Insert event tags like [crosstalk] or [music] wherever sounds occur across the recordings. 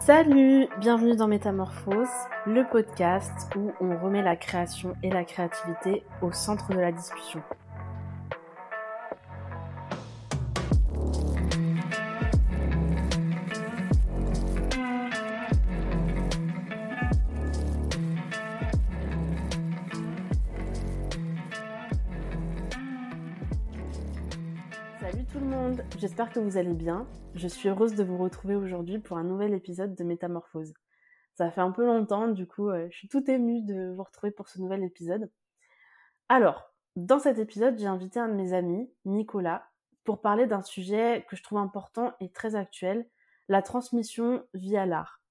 Salut, bienvenue dans Métamorphose, le podcast où on remet la création et la créativité au centre de la discussion. J'espère que vous allez bien. Je suis heureuse de vous retrouver aujourd'hui pour un nouvel épisode de Métamorphose. Ça fait un peu longtemps, du coup, euh, je suis toute émue de vous retrouver pour ce nouvel épisode. Alors, dans cet épisode, j'ai invité un de mes amis, Nicolas, pour parler d'un sujet que je trouve important et très actuel, la transmission via l'art.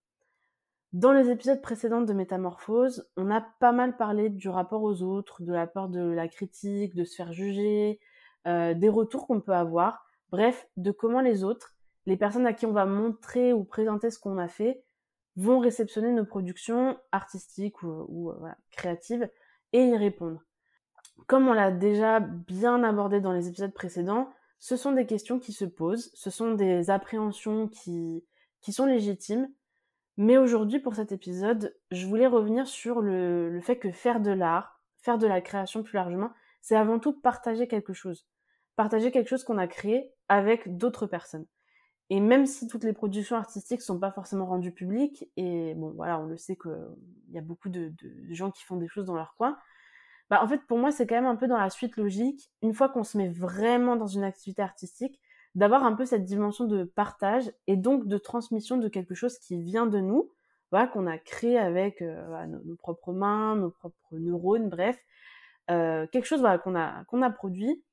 Dans les épisodes précédents de Métamorphose, on a pas mal parlé du rapport aux autres, de la peur de la critique, de se faire juger, euh, des retours qu'on peut avoir, bref, de comment les autres, les personnes à qui on va montrer ou présenter ce qu'on a fait, vont réceptionner nos productions artistiques ou, euh, créatives et y répondre. Comme on l'a déjà bien abordé dans les épisodes précédents, ce sont des questions qui se posent, ce sont des appréhensions qui, qui sont légitimes, mais aujourd'hui, pour cet épisode, je voulais revenir sur le, le fait que faire de l'art, faire de la création plus largement, c'est avant tout partager quelque chose. Partager quelque chose qu'on a créé avec d'autres personnes. Et même si toutes les productions artistiques sont pas forcément rendues publiques, et bon voilà, on le sait qu'il y a beaucoup de, gens qui font des choses dans leur coin, bah en fait pour moi c'est quand même un peu dans la suite logique, une fois qu'on se met vraiment dans une activité artistique, d'avoir un peu cette dimension de partage et donc de transmission de quelque chose qui vient de nous, voilà, qu'on a créé avec euh, nos, propres mains, nos propres neurones, bref, euh, quelque chose voilà, qu'on a, qu'on a produit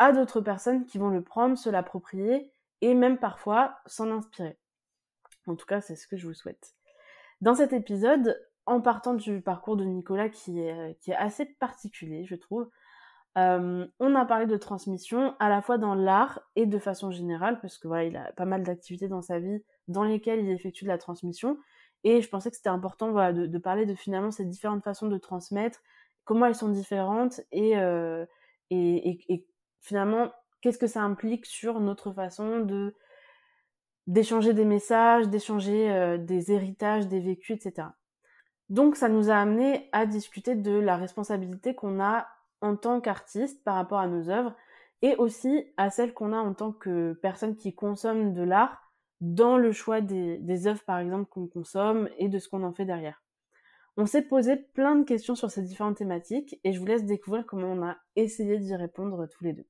à d'autres personnes qui vont le prendre, se l'approprier et même parfois s'en inspirer. En tout cas, c'est ce que je vous souhaite. Dans cet épisode, en partant du parcours de Nicolas qui est, assez particulier, je trouve, euh, on a parlé de transmission à la fois dans l'art et de façon générale, parce que voilà, il a pas mal d'activités dans sa vie dans lesquelles il effectue de la transmission. Et je pensais que c'était important voilà, de, de, parler de finalement ces différentes façons de transmettre, comment elles sont différentes et, euh, et, et, et, finalement qu'est-ce que ça implique sur notre façon de d'échanger des messages, d'échanger euh, des héritages, des vécus, etc. Donc ça nous a amené à discuter de la responsabilité qu'on a en tant qu'artiste par rapport à nos œuvres et aussi à celle qu'on a en tant que personne qui consomme de l'art dans le choix des, des œuvres par exemple qu'on consomme et de ce qu'on en fait derrière. On s'est posé plein de questions sur ces différentes thématiques et je vous laisse découvrir comment on a essayé d'y répondre tous les deux.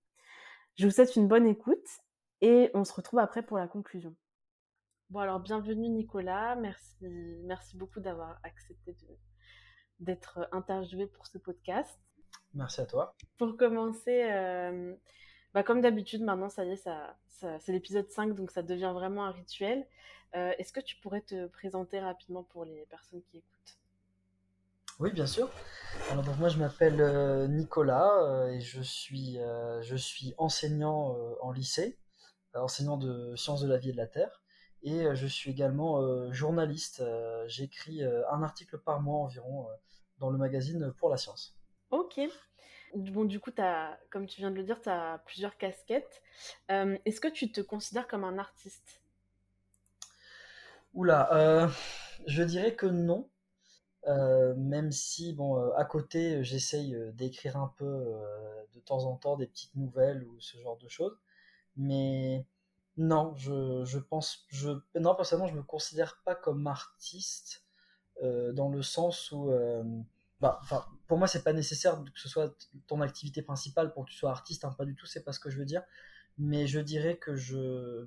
Je vous souhaite une bonne écoute et on se retrouve après pour la conclusion. Bon alors bienvenue Nicolas, merci, merci beaucoup d'avoir accepté d'être interviewé pour ce podcast. Merci à toi. Pour commencer, euh, bah comme d'habitude maintenant ça y est, ça, ça c'est l'épisode 5 donc ça devient vraiment un rituel. Euh, Est-ce que tu pourrais te présenter rapidement pour les personnes qui écoutent? Oui, bien sûr. Alors donc moi je m'appelle euh, Nicolas euh, et je suis, euh, je suis enseignant en lycée, enseignant de sciences de la vie et de la terre, et je suis également journaliste. J'écris un article par mois environ dans le magazine Pour la science. Ok. Bon, du coup, as, comme tu viens de le dire, tu as plusieurs casquettes. Est-ce que tu te considères comme un artiste? Oula, je dirais que non. Euh, même si, bon, euh, à côté, j'essaye euh, d'écrire un peu de temps en temps des petites nouvelles ou ce genre de choses. Mais non, je, je pense, je, non, personnellement, je me considère pas comme artiste dans le sens où, bah, pour moi, c'est pas nécessaire que ce soit ton activité principale pour que tu sois artiste, hein, pas du tout, c'est pas ce que je veux dire. Mais je dirais que je,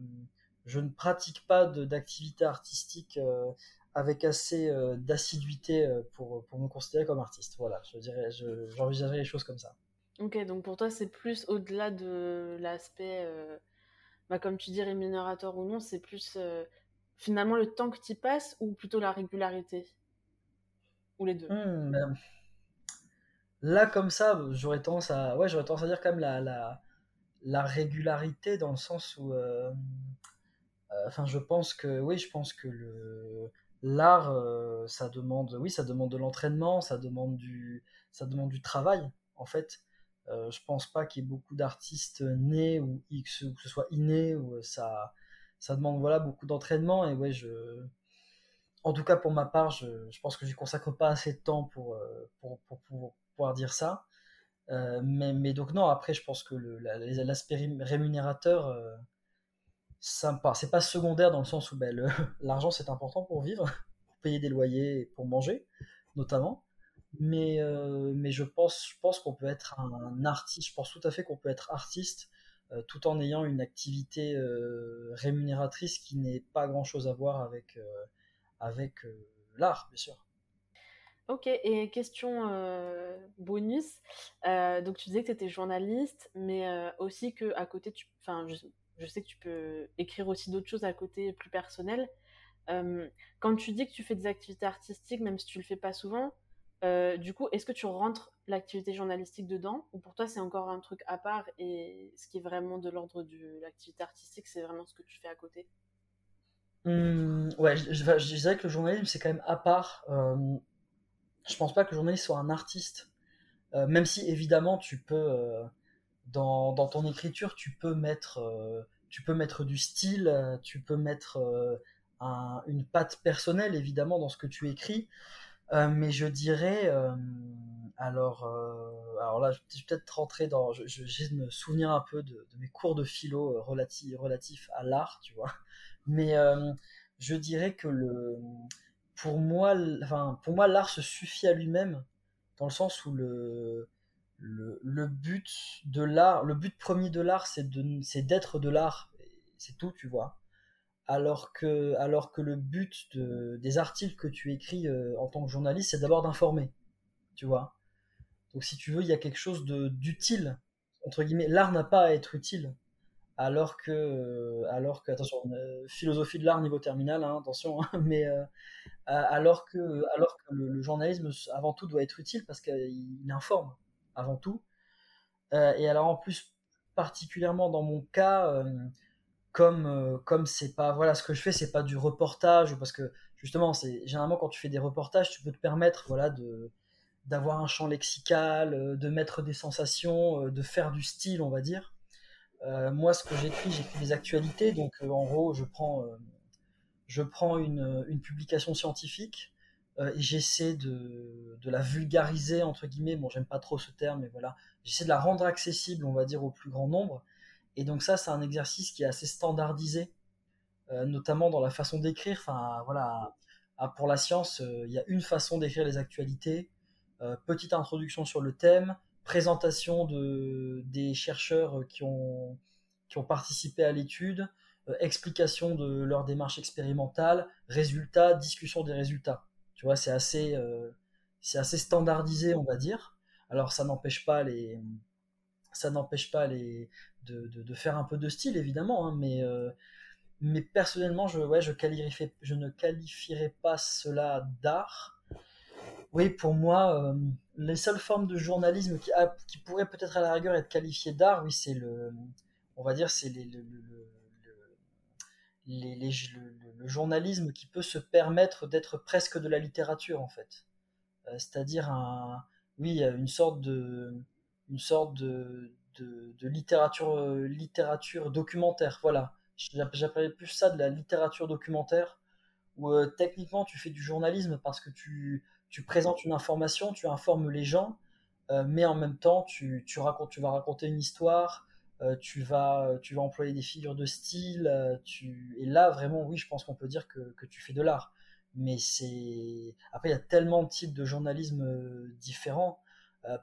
je ne pratique pas d'activité artistique avec assez euh, d'assiduité euh, pour, pour me considérer comme artiste. Voilà, je dirais, j'envisagerais les choses comme ça. Ok, donc pour toi, c'est plus au-delà de l'aspect, euh, bah, comme tu dis, rémunérateur ou non, c'est plus euh, finalement le temps que tu passes ou plutôt la régularité? Ou les deux? Mmh, ben, Là, comme ça, j'aurais tendance à, ouais, tendance à dire quand même la, la, la régularité dans le sens où, enfin, je pense que, oui, je pense que le l'art, euh, ça demande, oui, ça demande de l'entraînement, ça demande du, ça demande du travail, en fait. Euh, je pense pas qu'il y ait beaucoup d'artistes nés ou ou que ce soit inné ou euh, ça, ça demande voilà beaucoup d'entraînement et ouais, je, en tout cas pour ma part, je, pense que je ne consacre pas assez de temps pour, pour, pouvoir dire ça. mais, mais, donc non, après, je pense que l'aspect rémunérateur, c'est pas secondaire dans le sens où ben, [laughs] l'argent c'est important pour vivre, pour payer des loyers, pour manger notamment. Mais, mais je pense, qu'on peut être un, artiste, je pense tout à fait qu'on peut être artiste euh, tout en ayant une activité euh, rémunératrice qui n'est pas grand chose à voir avec, euh, l'art, bien sûr. Ok, et question bonus. donc tu disais que tu étais journaliste, mais aussi que à côté, tu, je, sais que tu peux écrire aussi d'autres choses à côté plus personnelles. quand tu dis que tu fais des activités artistiques, même si tu le fais pas souvent, du coup, est-ce que tu rentres l'activité journalistique dedans ou pour toi c'est encore un truc à part et ce qui est vraiment de l'ordre de l'activité artistique, c'est vraiment ce que tu fais à côté? Mmh, Ouais, je, dirais que le journalisme c'est quand même à part. Euh, je pense pas que le journaliste soit un artiste, même si évidemment tu peux, euh, dans, ton écriture, tu peux mettre, tu peux mettre du style, tu peux mettre une patte personnelle évidemment dans ce que tu écris. Euh, mais je dirais, euh, alors, euh, alors là, je vais peut-être rentrer dans, je, vais de me souvenir un peu de, mes cours de philo relatifs relatif à l'art, tu vois. Mais je dirais que le, pour moi, enfin, pour moi, l'art se suffit à lui-même, dans le sens où le, le, le but de l'art, le but premier de l'art, c'est d'être de l'art, c'est tout, tu vois alors que, alors que le but de, des articles que tu écris euh, en tant que journaliste, c'est d'abord d'informer, tu vois. Donc si tu veux, il y a quelque chose d'utile, entre guillemets. L'art n'a pas à être utile, alors que, euh, alors que attention, euh, philosophie de l'art niveau terminal, hein, attention, hein, [laughs] mais alors que, alors que le, journalisme avant tout doit être utile parce qu'il informe avant tout. et alors en plus, particulièrement dans mon cas comme euh, comme c'est pas voilà ce que je fais c'est pas du reportage parce que justement c'est généralement quand tu fais des reportages tu peux te permettre voilà de d'avoir un champ lexical euh, de mettre des sensations euh, de faire du style on va dire. Moi ce que j'écris j'écris des actualités. Donc en gros je prends je prends une, une publication scientifique et j'essaie de, la vulgariser entre guillemets bon j'aime pas trop ce terme mais voilà j'essaie de la rendre accessible on va dire au plus grand nombre et donc ça, c'est un exercice qui est assez standardisé, euh, notamment dans la façon d'écrire. Enfin, voilà, pour la science, euh, il y a une façon d'écrire les actualités. Euh, petite introduction sur le thème, présentation de, des chercheurs qui ont, qui ont participé à l'étude, explication de leur démarche expérimentale, résultats, discussion des résultats. Tu vois, c'est assez, c'est assez standardisé, on va dire. Alors, ça n'empêche pas les, ça n'empêche pas les, de, faire un peu de style, évidemment, hein, mais, euh, mais personnellement, je, ouais, je, je ne qualifierais pas cela d'art. Oui, pour moi, euh, les seules formes de journalisme qui, qui pourraient peut-être à la rigueur être qualifiées d'art, oui, c'est le, on va dire, c'est le, le, journalisme qui peut se permettre d'être presque de la littérature, en fait. Euh, c'est-à-dire un, oui, une sorte de, une sorte de, de, littérature, euh, littérature documentaire. Voilà, j'appellerais plus ça de la littérature documentaire, où euh, techniquement tu fais du journalisme parce que tu, tu présentes une information, tu informes les gens, mais en même temps tu, tu, racontes, tu vas raconter une histoire, tu, vas, tu vas employer des figures de style, tu... et là vraiment oui je pense qu'on peut dire que, que tu fais de l'art. Mais c'est après il y a tellement de types de journalisme différents.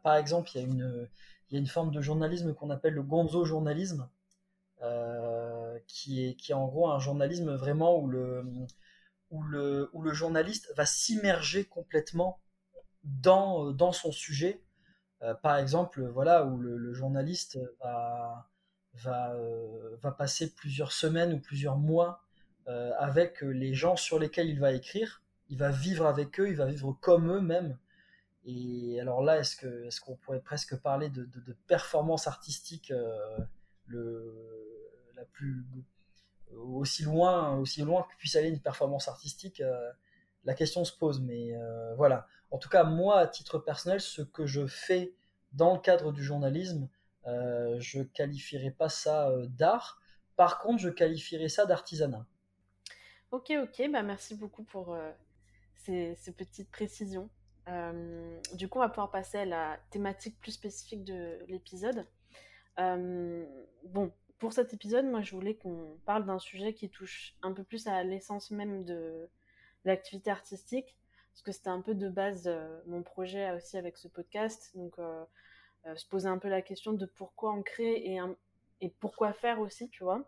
par exemple, il y a une, il y a une forme de journalisme qu'on appelle le gonzo journalisme, euh, qui, est, qui est en gros un journalisme vraiment où le, où le, où le journaliste va s'immerger complètement dans, dans son sujet. Euh, par exemple, voilà, où le, journaliste va, va, euh, va passer plusieurs semaines ou plusieurs mois avec les gens sur lesquels il va écrire. Il va vivre avec eux, il va vivre comme eux même. Et alors là, est-ce est-ce qu'on pourrait presque parler de, de, performance artistique euh, le, la plus aussi loin aussi loin que puisse aller une performance artistique euh, La question se pose, mais euh, voilà. En tout cas, moi, à titre personnel, ce que je fais dans le cadre du journalisme, je qualifierais pas ça d'art. Par contre, je qualifierais ça d'artisanat. Ok, ok, bah merci beaucoup pour ces, petites précisions. du coup, on va pouvoir passer à la thématique plus spécifique de l'épisode. bon, pour cet épisode, moi, je voulais qu'on parle d'un sujet qui touche un peu plus à l'essence même de l'activité artistique, parce que c'était un peu de base euh, mon projet aussi avec ce podcast. Donc, euh, euh, se poser un peu la question de pourquoi on crée et, pourquoi faire aussi, tu vois.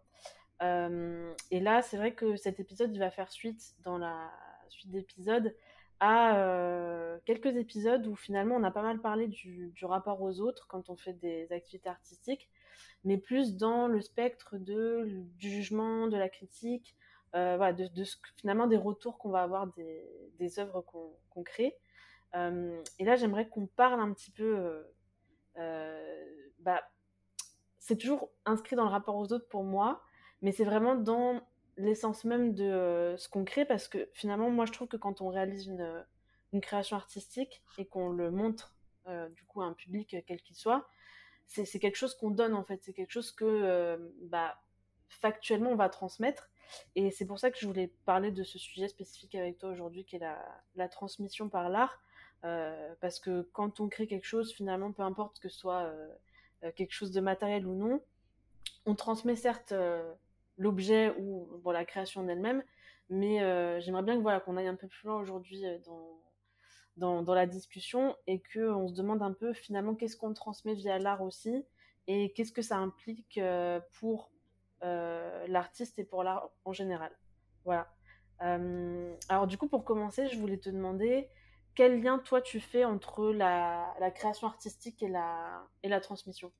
et là, c'est vrai que cet épisode, va faire suite dans la suite d'épisodes à quelques épisodes où finalement on a pas mal parlé du, du rapport aux autres quand on fait des activités artistiques mais plus dans le spectre de, du jugement, de la critique, euh, voilà, de, finalement des retours qu'on va avoir des, œuvres qu'on crée. Euh, et là, j'aimerais qu'on parle un petit peu. Euh, euh, bah, c'est toujours inscrit dans le rapport aux autres pour moi, mais c'est vraiment dans l'essence même de ce qu'on crée parce que finalement, moi, je trouve que quand on réalise une, création artistique et qu'on le montre du coup à un public quel qu'il soit, c'est quelque chose qu'on donne en fait, c'est quelque chose que bah, factuellement on va transmettre. Et c'est pour ça que je voulais parler de ce sujet spécifique avec toi aujourd'hui, qui est la, transmission par l'art. Euh, parce que quand on crée quelque chose, finalement, peu importe que ce soit euh, quelque chose de matériel ou non, on transmet certes l'objet ou bon, la création en elle-même, mais j'aimerais bien que voilà qu'on aille un peu plus loin aujourd'hui dans, dans, dans la discussion et qu'on se demande un peu finalement qu'est-ce qu'on transmet via l'art aussi et qu'est-ce que ça implique euh, pour euh, l'artiste et pour l'art en général. Voilà. Euh, alors du coup, pour commencer, je voulais te demander quel lien toi tu fais entre la, création artistique et la, et la transmission?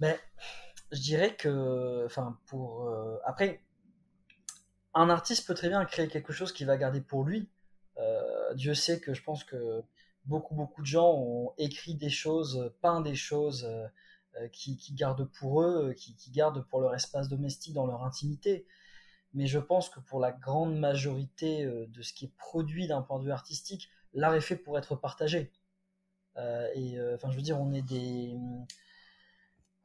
Mais je dirais que, enfin, pour après, un artiste peut très bien créer quelque chose qu'il va garder pour lui. Dieu sait que je pense que beaucoup, beaucoup de gens ont écrit des choses, peint des choses euh, euh, qui, gardent pour eux, qui, gardent pour leur espace domestique dans leur intimité. Mais je pense que pour la grande majorité euh, de ce qui est produit d'un point de vue artistique, l'art est fait pour être partagé. et enfin, je veux dire, on est des.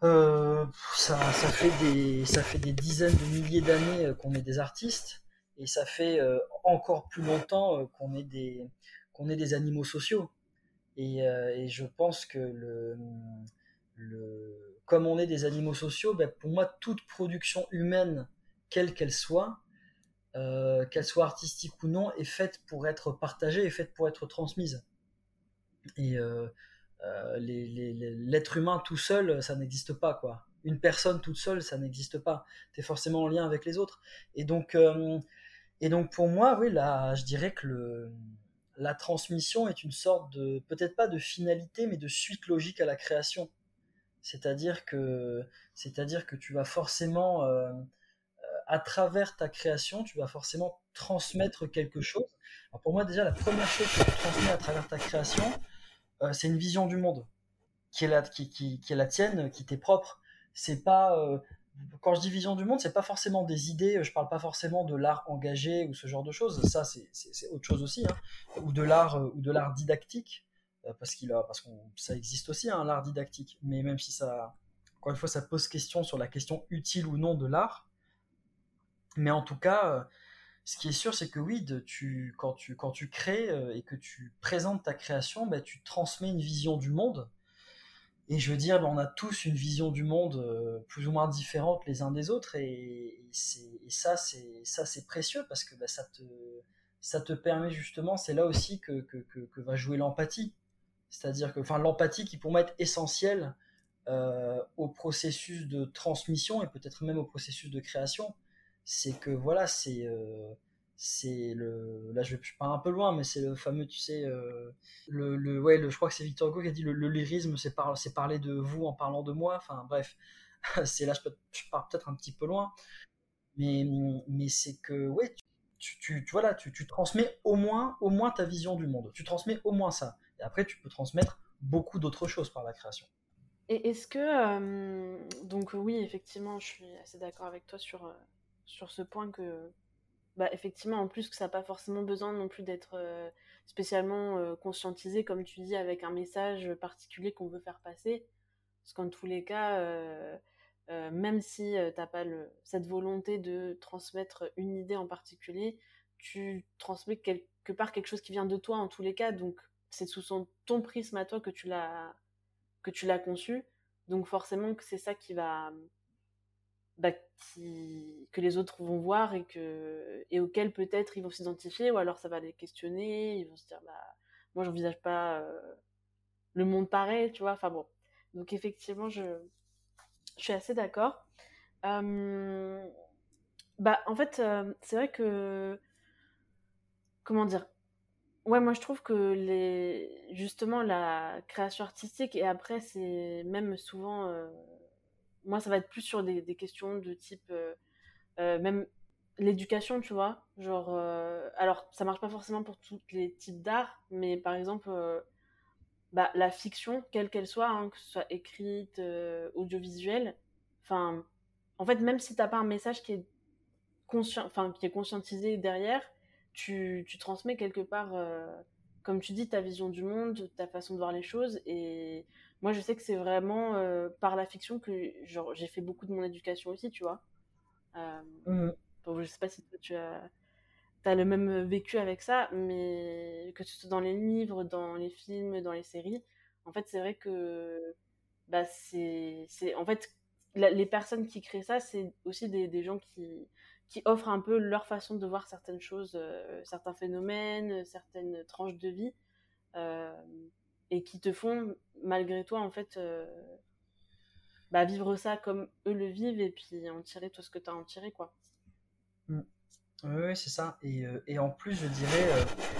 ça, fait des, ça fait des dizaines de milliers d'années qu'on est des artistes et ça fait euh, encore plus longtemps euh, qu'on est des est des animaux sociaux euh, et, je pense que le, comme on est des animaux sociaux ben pour moi toute production humaine quelle qu'elle soit euh, qu'elle soit artistique ou non est faite pour être partagée est faite pour être transmise. Et euh, l'être humain tout seul ça n'existe pas quoi. Une personne toute seule ça n'existe pas. Tu es forcément en lien avec les autres. Et donc pour moi, oui, là, je dirais que la transmission est une sorte de, peut-être pas de finalité, mais de suite logique à la création. C'est-à-dire que, c'est-à-dire que tu vas forcément, euh, à travers ta création, tu vas forcément transmettre quelque chose. Alors pour moi, déjà, la première chose que tu transmets à travers ta création, euh, c'est une vision du monde qui est la, qui, qui, qui est la tienne, qui t'est propre. C'est pas, euh, quand je dis vision du monde, c'est pas forcément des idées, je parle pas forcément de l'art engagé ou ce genre de choses, ça c'est autre chose aussi, hein. ou de l'art euh, ou de l'art didactique, euh, parce qu'il a, parce que ça existe aussi hein, l'art didactique, mais même si ça, encore une fois, ça pose question sur la question utile ou non de l'art, mais en tout cas, euh, ce qui est sûr, c'est que oui, tu, quand tu quand tu crées et que tu présentes ta création, bah, tu transmets une vision du monde. Et je veux dire, ben, on a tous une vision du monde euh, plus ou moins différente les uns des autres, et, ça, c'est ça, c'est précieux parce que ben, ça te ça te permet justement, c'est là aussi que, que, va jouer l'empathie. C'est-à-dire que, enfin, l'empathie qui pour moi est essentielle euh, au processus de transmission et peut-être même au processus de création. C'est que voilà, c'est euh, c'est le là je pas un peu loin mais c'est le fameux tu sais euh, le, le, ouais le, je crois que c'est Victor Hugo qui a dit le, lyrisme c'est par, c'est parler de vous en parlant de moi. Enfin bref [laughs] c'est là je, peux, pars peut-être un petit peu loin. Mais mais c'est que ouais tu, tu, tu voilà tu, tu, transmets au moins au moins ta vision du monde. Tu transmets au moins ça et après tu peux transmettre beaucoup d'autres choses par la création et est-ce que euh, donc oui effectivement je suis assez d'accord avec toi sur euh, sur ce point que bah, effectivement, en plus que ça n'a pas forcément besoin non plus d'être euh, spécialement conscientisé, comme tu dis, avec un message particulier qu'on veut faire passer. Parce qu'en tous les cas, même si tu n'as pas cette volonté de transmettre une idée en particulier, tu transmets quelque part quelque chose qui vient de toi en tous les cas, donc c'est sous ton prisme à toi que tu l'as que tu l'as conçu, donc forcément que c'est ça qui va bah, qui, que les autres vont voir et que et auquel peut-être ils vont s'identifier ou alors ça va les questionner, ils vont se dire bah moi j'envisage pas euh, le monde pareil, tu vois, enfin bon. Donc effectivement je je suis assez d'accord. Euh, bah, en fait, euh, c'est vrai que. Comment dire Ouais, moi je trouve que les... justement la création artistique, et après c'est même souvent. Euh, moi ça va être plus sur des, des questions de type. même l'éducation, tu vois. Genre. alors ça marche pas forcément pour tous les types d'art, mais par exemple. Bah, la fiction, quelle qu'elle soit, hein, que ce soit écrite, audiovisuelle, enfin, en fait, même si t'as pas un message qui est qui est conscientisé derrière, tu, tu transmets quelque part, euh, comme tu dis, ta vision du monde, ta façon de voir les choses. Et moi, je sais que c'est vraiment euh, par la fiction que j'ai fait beaucoup de mon éducation aussi, tu vois. Euh, mmh. je sais pas si toi, tu as, as le même vécu avec ça, mais que ce soit dans les livres, dans les films, dans les séries, en fait, c'est vrai que bah, c'est, en fait, les personnes qui créent ça, c'est aussi des, gens qui, qui offrent un peu leur façon de voir certaines choses, euh, certains phénomènes, certaines tranches de vie, euh, et qui te font, malgré toi, en fait, euh, bah, vivre ça comme eux le vivent, et puis en tirer tout ce que tu as en tiré, quoi. Mm. Oui, c'est ça. Et, et, en plus, je dirais,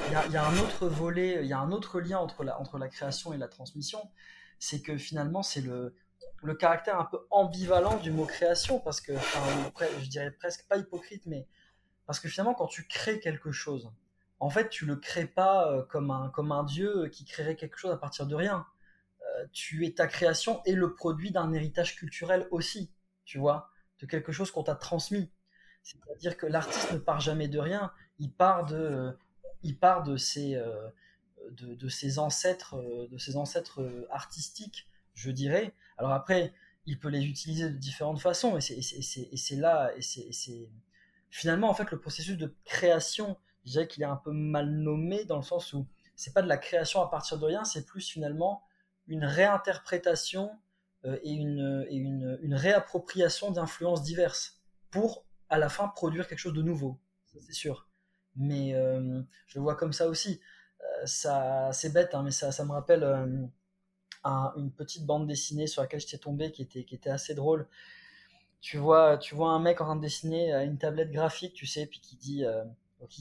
il y, y, a un autre volet, il y a un autre lien entre la, entre la création et la transmission, c'est que finalement, c'est le, le caractère un peu ambivalent du mot création, parce que, je dirais presque pas hypocrite, mais parce que finalement, quand tu crées quelque chose, en fait, tu le crées pas euh, comme un, comme un dieu qui créerait quelque chose à partir de rien. Euh, tu es ta création et le produit d'un héritage culturel aussi, tu vois, de quelque chose qu'on t'a transmis. C'est-à-dire que l'artiste ne part jamais de rien, il part de, il part de ses, euh, de, de, ses ancêtres, de ses ancêtres artistiques je dirais. Alors après, il peut les utiliser de différentes façons, et c'est là, et c'est finalement en fait le processus de création, je dirais qu'il est un peu mal nommé dans le sens où c'est pas de la création à partir de rien, c'est plus finalement une réinterprétation euh, et, une, réappropriation d'influences diverses pour à la fin produire quelque chose de nouveau, c'est sûr. Mais euh, je le vois comme ça aussi. Euh, ça, c'est bête, hein, mais ça me rappelle une petite bande dessinée sur laquelle j'étais tombé qui était, qui était assez drôle. Tu vois, tu vois un mec en train de dessiner euh, une tablette graphique, tu sais, puis qui dit, euh,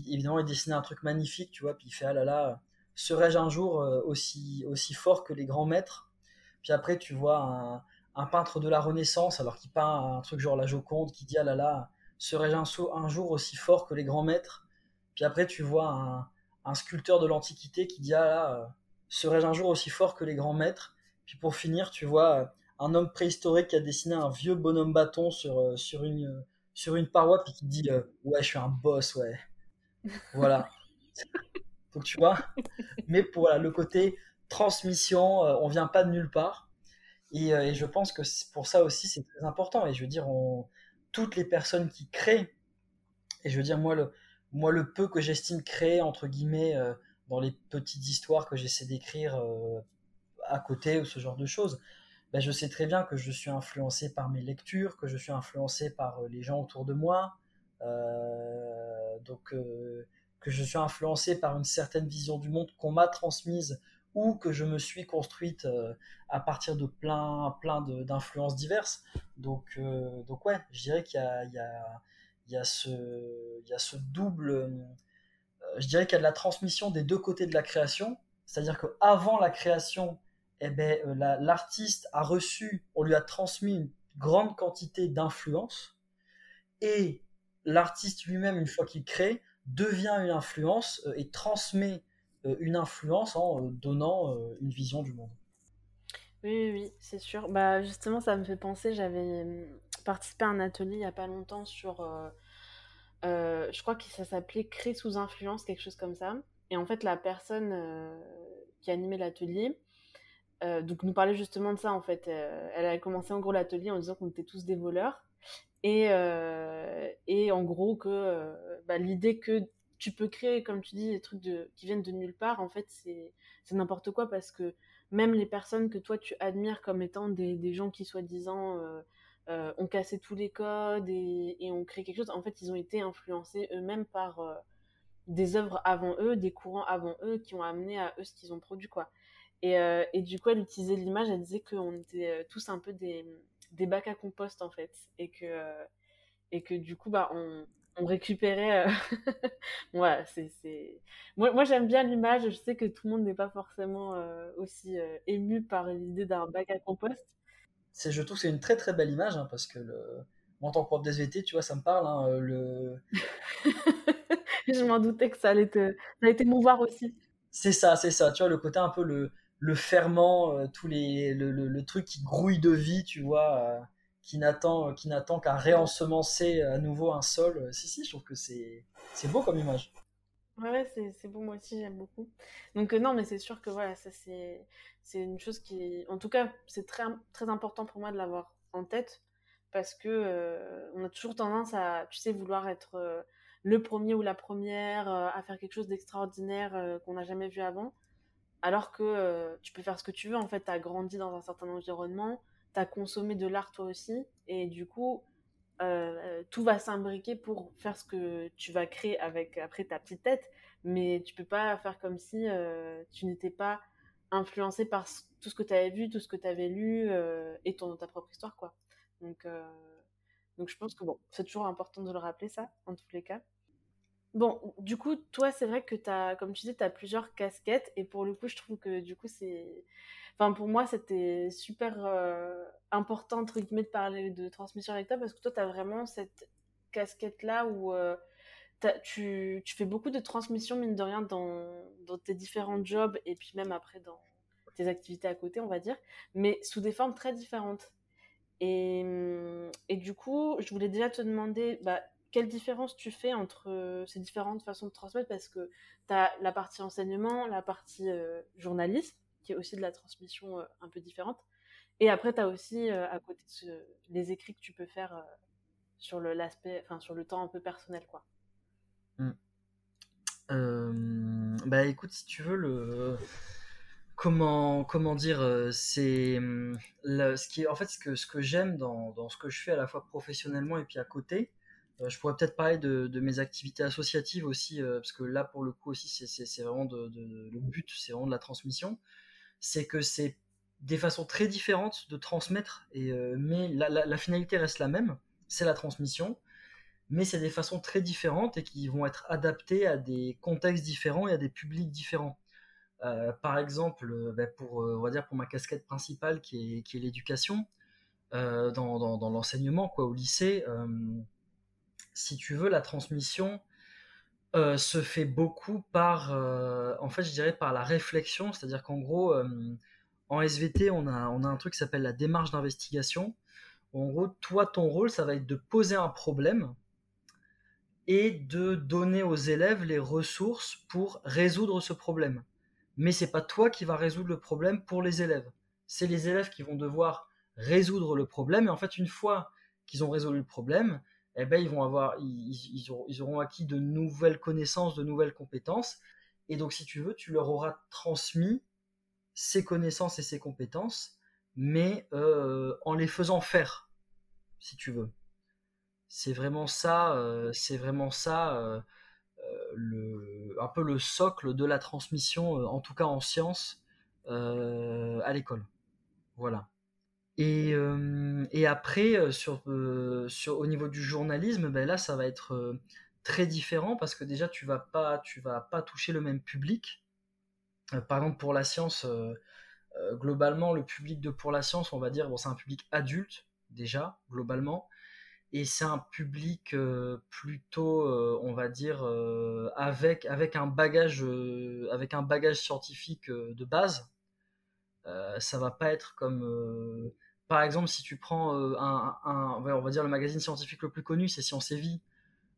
évidemment, il dessinait un truc magnifique, tu vois, puis il fait ah là là, serais-je un jour euh, aussi, aussi fort que les grands maîtres? Puis après, tu vois un, peintre de la Renaissance, alors qu'il peint un truc genre la Joconde, qui dit ah là là, serais-je un, un, jour aussi fort que les grands maîtres? Puis après, tu vois un, un sculpteur de l'Antiquité qui dit ah là, serais-je un jour aussi fort que les grands maîtres? Puis pour finir, tu vois un homme préhistorique qui a dessiné un vieux bonhomme bâton sur, euh, sur, une, sur une paroi, puis qui dit euh, Ouais, je suis un boss, ouais. [laughs] Voilà. Donc tu vois, mais pour le côté transmission, euh, on vient pas de nulle part. Et, je pense que pour ça aussi, c'est très important. Et je veux dire, on, toutes les personnes qui créent, et je veux dire, moi, le, moi, le peu que j'estime créer, entre guillemets, dans les petites histoires que j'essaie d'écrire euh, à côté ou ce genre de choses, ben je sais très bien que je suis influencé par mes lectures, que je suis influencé par euh, les gens autour de moi, euh, donc que je suis influencé par une certaine vision du monde qu'on m'a transmise ou que je me suis construite à partir de plein, plein d'influences diverses. Donc, donc ouais, je dirais qu'il y a, ce double je dirais qu'il y a de la transmission des deux côtés de la création. C'est-à-dire qu'avant la création, eh ben, euh, l'artiste a reçu, on lui a transmis une grande quantité d'influence. Et l'artiste lui-même, une fois qu'il crée, devient une influence euh, et transmet euh, une influence en donnant une vision du monde. Oui, oui, c'est sûr. Bah, justement, ça me fait penser, j'avais participé à un atelier il n'y a pas longtemps sur je crois que ça s'appelait Créer sous influence, quelque chose comme ça. Et en fait, la personne euh, qui animait l'atelier, euh, donc nous parlait justement de ça en fait. elle a commencé en gros l'atelier en disant qu'on était tous des voleurs. Et, et en gros que bah, l'idée que tu peux créer, comme tu dis, des trucs qui viennent de nulle part. En fait, c'est n'importe quoi parce que même les personnes que toi tu admires comme étant des gens qui soi-disant euh, euh, ont cassé tous les codes et, et, ont créé quelque chose, en fait, ils ont été influencés eux-mêmes par euh, des œuvres avant eux, des courants avant eux qui ont amené à eux ce qu'ils ont produit, quoi. Et, et, du coup, elle utilisait l'image, elle disait qu'on était tous un peu des, des bacs à compost, en fait. Et que, et que du coup, bah, on, récupérait. Euh, [laughs] voilà, c'est. Moi, moi j'aime bien l'image. Je sais que tout le monde n'est pas forcément euh, aussi euh, ému par l'idée d'un bac à compost. C'est, je trouve que c'est une très très belle image hein, parce que le... en tant que prof d'SVT, tu vois, ça me parle. Hein, le... [laughs] je m'en doutais que ça allait, te... ça allait t'émouvoir aussi. C'est ça, c'est ça. Tu vois, le côté un peu le, le ferment, tous les... Le, le, le, truc qui grouille de vie, tu vois qui n'attend qui n'attend qu'à réensemencer à nouveau un sol. Si si, je trouve que c'est c'est beau comme image. Ouais, c'est beau, moi aussi j'aime beaucoup. Donc euh, non, mais c'est sûr que voilà, ça c'est c'est une chose qui, en tout cas, c'est très très important pour moi de l'avoir en tête parce que euh, on a toujours tendance à, tu sais, vouloir être euh, le premier ou la première à faire quelque chose d'extraordinaire qu'on n'a jamais vu avant, alors que tu peux faire ce que tu veux. En fait, tu as grandi dans un certain environnement, tu as consommé de l'art toi aussi, et du coup, euh, tout va s'imbriquer pour faire ce que tu vas créer avec après ta petite tête, mais tu peux pas faire comme si euh, tu n'étais pas influencé par tout ce que tu avais vu, tout ce que tu avais lu euh, et ton, ta propre histoire, quoi. Donc, donc je pense que bon, c'est toujours important de le rappeler ça, en tous les cas. Bon, du coup, toi, c'est vrai que tu as, comme tu dis, tu as plusieurs casquettes, et pour le coup, je trouve que du coup, c'est Enfin, pour moi, c'était super euh, important, entre guillemets, de parler de transmission avec toi parce que toi, tu as vraiment cette casquette-là où euh, tu, fais beaucoup de transmission, mine de rien, dans, tes différents jobs et puis même après dans tes activités à côté, on va dire, mais sous des formes très différentes. Et, et du coup, je voulais déjà te demander bah, quelle différence tu fais entre ces différentes façons de transmettre? Parce que tu as la partie enseignement, la partie euh, journalisme qui est aussi de la transmission euh, un peu différente. Et après, tu as aussi euh, à côté les écrits que tu peux faire euh, sur l'aspect, enfin sur le temps un peu personnel, quoi. Mmh. bah écoute, si tu veux le comment comment dire c'est ce qui en fait ce que ce que j'aime dans, dans, ce que je fais à la fois professionnellement et puis à côté je pourrais peut-être parler de, mes activités associatives aussi parce que là pour le coup aussi c'est vraiment le but c'est vraiment de la transmission c'est que c'est des façons très différentes de transmettre, et, euh, mais la, finalité reste la même, c'est la transmission, mais c'est des façons très différentes et qui vont être adaptées à des contextes différents et à des publics différents. Euh, par exemple, euh, ben, pour, on va dire pour ma casquette principale qui est, l'éducation, dans, dans, l'enseignement, quoi, au lycée, si tu veux, la transmission, euh, se fait beaucoup par, euh, en fait, je dirais par la réflexion, c'est-à-dire qu'en gros, euh, en SVT, on a, on a un truc qui s'appelle la démarche d'investigation. En gros, toi, ton rôle, ça va être de poser un problème et de donner aux élèves les ressources pour résoudre ce problème. Mais c'est pas toi qui va résoudre le problème pour les élèves. C'est les élèves qui vont devoir résoudre le problème. Et en fait, une fois qu'ils ont résolu le problème, eh ben, ils vont avoir, ils, auront, acquis de nouvelles connaissances, de nouvelles compétences. Et donc, si tu veux, tu leur auras transmis ces connaissances et ces compétences, mais euh, en les faisant faire, si tu veux. C'est vraiment ça, euh, c'est vraiment ça, euh, un peu le socle de la transmission, en tout cas en sciences, à l'école. Voilà. Et, euh, et après, euh, euh, sur, au niveau du journalisme, ben là, ça va être très différent parce que déjà, tu vas vas pas toucher le même public. par exemple, pour la science, globalement, le public de pour la science, on va dire, bon, c'est un public adulte déjà, globalement. Et c'est un public plutôt, on va dire, avec, avec, un bagage, avec un bagage scientifique de base. ça va pas être comme par exemple, si tu prends euh, un, on va dire le magazine scientifique le plus connu, c'est Science et Vie.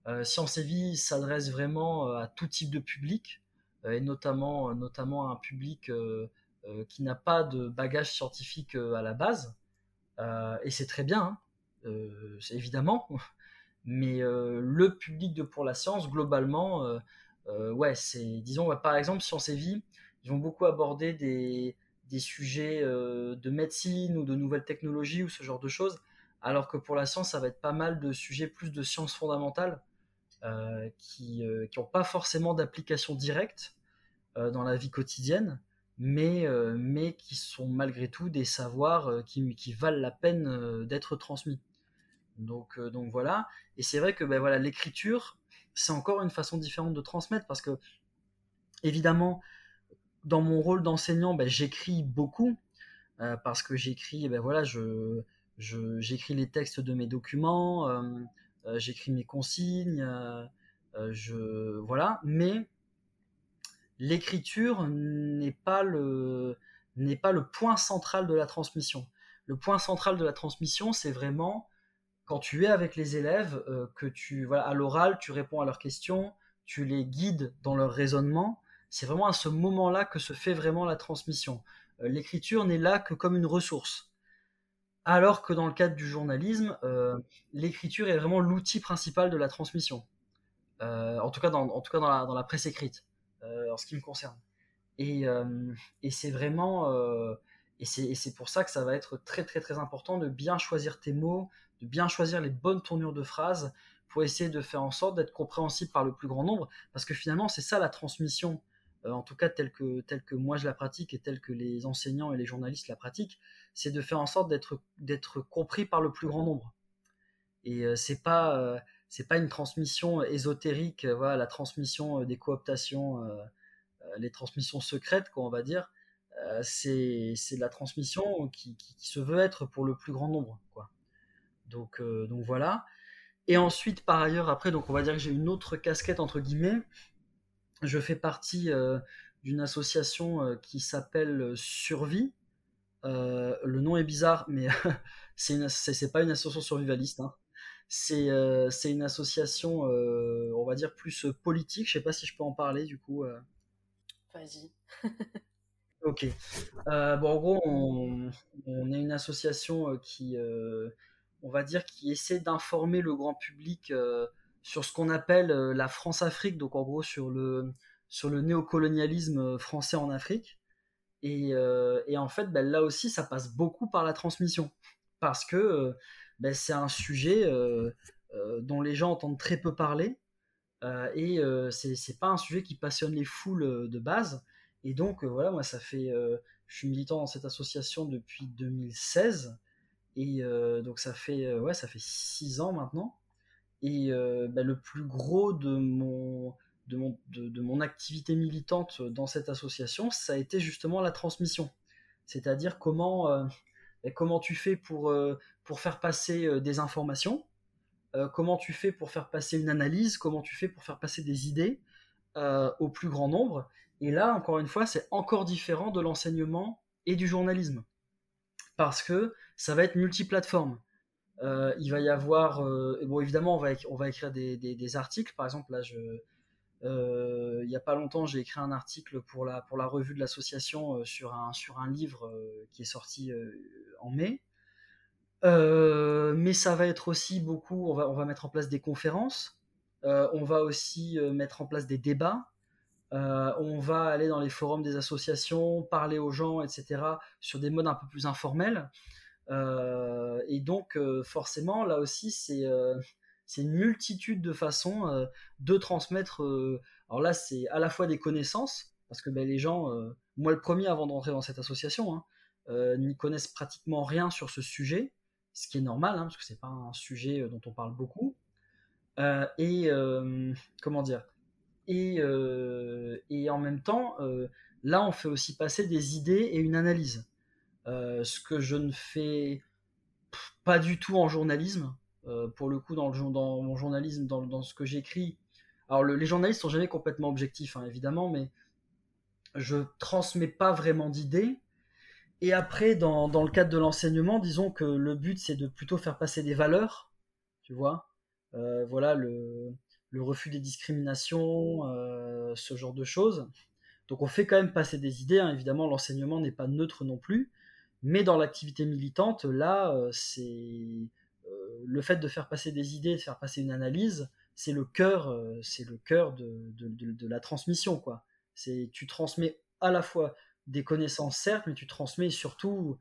Euh, Science et Vie s'adresse vraiment euh, à tout type de public, et notamment, notamment à un public qui n'a pas de bagage scientifique à la base. et c'est très bien, hein. évidemment. [laughs] Mais le public de Pour la Science, globalement, ouais, c'est, disons, par exemple, Sciences et Vie, ils vont beaucoup aborder des, des sujets de médecine ou de nouvelles technologies ou ce genre de choses, alors que pour la science, ça va être pas mal de sujets plus de sciences fondamentales qui n'ont pas forcément d'application directe dans la vie quotidienne, mais, mais qui sont malgré tout des savoirs qui, qui valent la peine d'être transmis. Donc, donc voilà. Et c'est vrai que ben voilà, l'écriture, c'est encore une façon différente de transmettre parce que, évidemment, dans mon rôle d'enseignant, ben, j'écris beaucoup euh, parce que j'écris, ben voilà, je, j'écris les textes de mes documents, euh, euh, j'écris mes consignes, je, voilà. Mais l'écriture n'est pas le n'est pas le point central de la transmission. Le point central de la transmission, c'est vraiment quand tu es avec les élèves, que tu, voilà, à l'oral, tu réponds à leurs questions, tu les guides dans leur raisonnement, c'est vraiment à ce moment-là que se fait vraiment la transmission. Euh, l'écriture n'est là que comme une ressource. Alors que dans le cadre du journalisme, euh, l'écriture est vraiment l'outil principal de la transmission. Euh, en tout cas, dans, en tout cas dans, la, presse écrite, en ce qui me concerne. Et, c'est vraiment. et c'est pour ça que ça va être très très très important de bien choisir tes mots, de bien choisir les bonnes tournures de phrases pour essayer de faire en sorte d'être compréhensible par le plus grand nombre. Parce que finalement, c'est ça la transmission en tout cas tel que, tel que moi je la pratique et tel que les enseignants et les journalistes la pratiquent, c'est de faire en sorte d'être, compris par le plus grand nombre. Et euh, c'est pas euh, pas une transmission ésotérique, la transmission des cooptations, les transmissions secrètes, on va dire. c'est, la transmission qui, qui, se veut être pour le plus grand nombre, quoi. Donc, donc voilà. Et ensuite, par ailleurs, après, donc on va dire que j'ai une autre casquette entre guillemets, je fais partie euh, d'une association euh, qui s'appelle Survie. Euh, le nom est bizarre, mais [laughs] c'est pas une association survivaliste. Hein. C'est une association, on va dire, plus politique. Je sais pas si je peux en parler, du coup. Vas-y. [laughs] ok. bon, en gros, on, on, est une association qui, on va dire, qui essaie d'informer le grand public sur ce qu'on appelle euh, la France-Afrique, donc en gros sur le, sur le néocolonialisme euh, français en Afrique. Et, euh, en fait, ben, là aussi, ça passe beaucoup par la transmission. Parce que ben, c'est un sujet dont les gens entendent très peu parler. et c'est pas un sujet qui passionne les foules de base. Et donc, voilà, moi, ça fait. je suis militant dans cette association depuis 2016. Et donc, ça fait, ouais, ça fait six ans maintenant. Et euh, bah, le plus gros de mon, activité militante dans cette association, ça a été justement la transmission. C'est-à-dire comment, euh, bah, comment tu fais pour, euh, pour faire passer des informations, comment tu fais pour faire passer une analyse, comment tu fais pour faire passer des idées au plus grand nombre. Et là, encore une fois, c'est encore différent de l'enseignement et du journalisme. Parce que ça va être multiplateforme. Euh, il va y avoir, euh, bon évidemment on va, on va écrire des, articles, par exemple là euh, il n'y a pas longtemps j'ai écrit un article pour la, pour la revue de l'association sur, un, sur un livre qui est sorti en mai. mais ça va être aussi beaucoup, on va, on va mettre en place des conférences, on va aussi mettre en place des débats, on va aller dans les forums des associations, parler aux gens, etc., sur des modes un peu plus informels. Euh, et donc, euh, forcément, là aussi, c'est euh, c'est une multitude de façons de transmettre. alors là, c'est à la fois des connaissances, parce que ben, les gens, moi le premier avant de rentrer dans cette association, hein, n'y connaissent pratiquement rien sur ce sujet, ce qui est normal, hein, parce que c'est pas un sujet dont on parle beaucoup. et comment dire? Et, et, en même temps, là, on fait aussi passer des idées et une analyse. Euh, ce que je ne fais pas du tout en journalisme. Euh, pour le coup, dans, mon journalisme, dans, ce que j'écris, alors les journalistes sont jamais complètement objectifs, hein, évidemment, mais je transmets pas vraiment d'idées. Et après, dans, le cadre de l'enseignement, disons que le but c'est de plutôt faire passer des valeurs, tu vois. Euh, voilà le, le, refus des discriminations, ce genre de choses. Donc on fait quand même passer des idées. Hein. Évidemment, l'enseignement n'est pas neutre non plus. Mais dans l'activité militante, là, euh, c'est euh, le fait de faire passer des idées, de faire passer une analyse, c'est le cœur, c'est le cœur de, de, la transmission, quoi. C'est tu transmets à la fois des connaissances certes, mais tu transmets surtout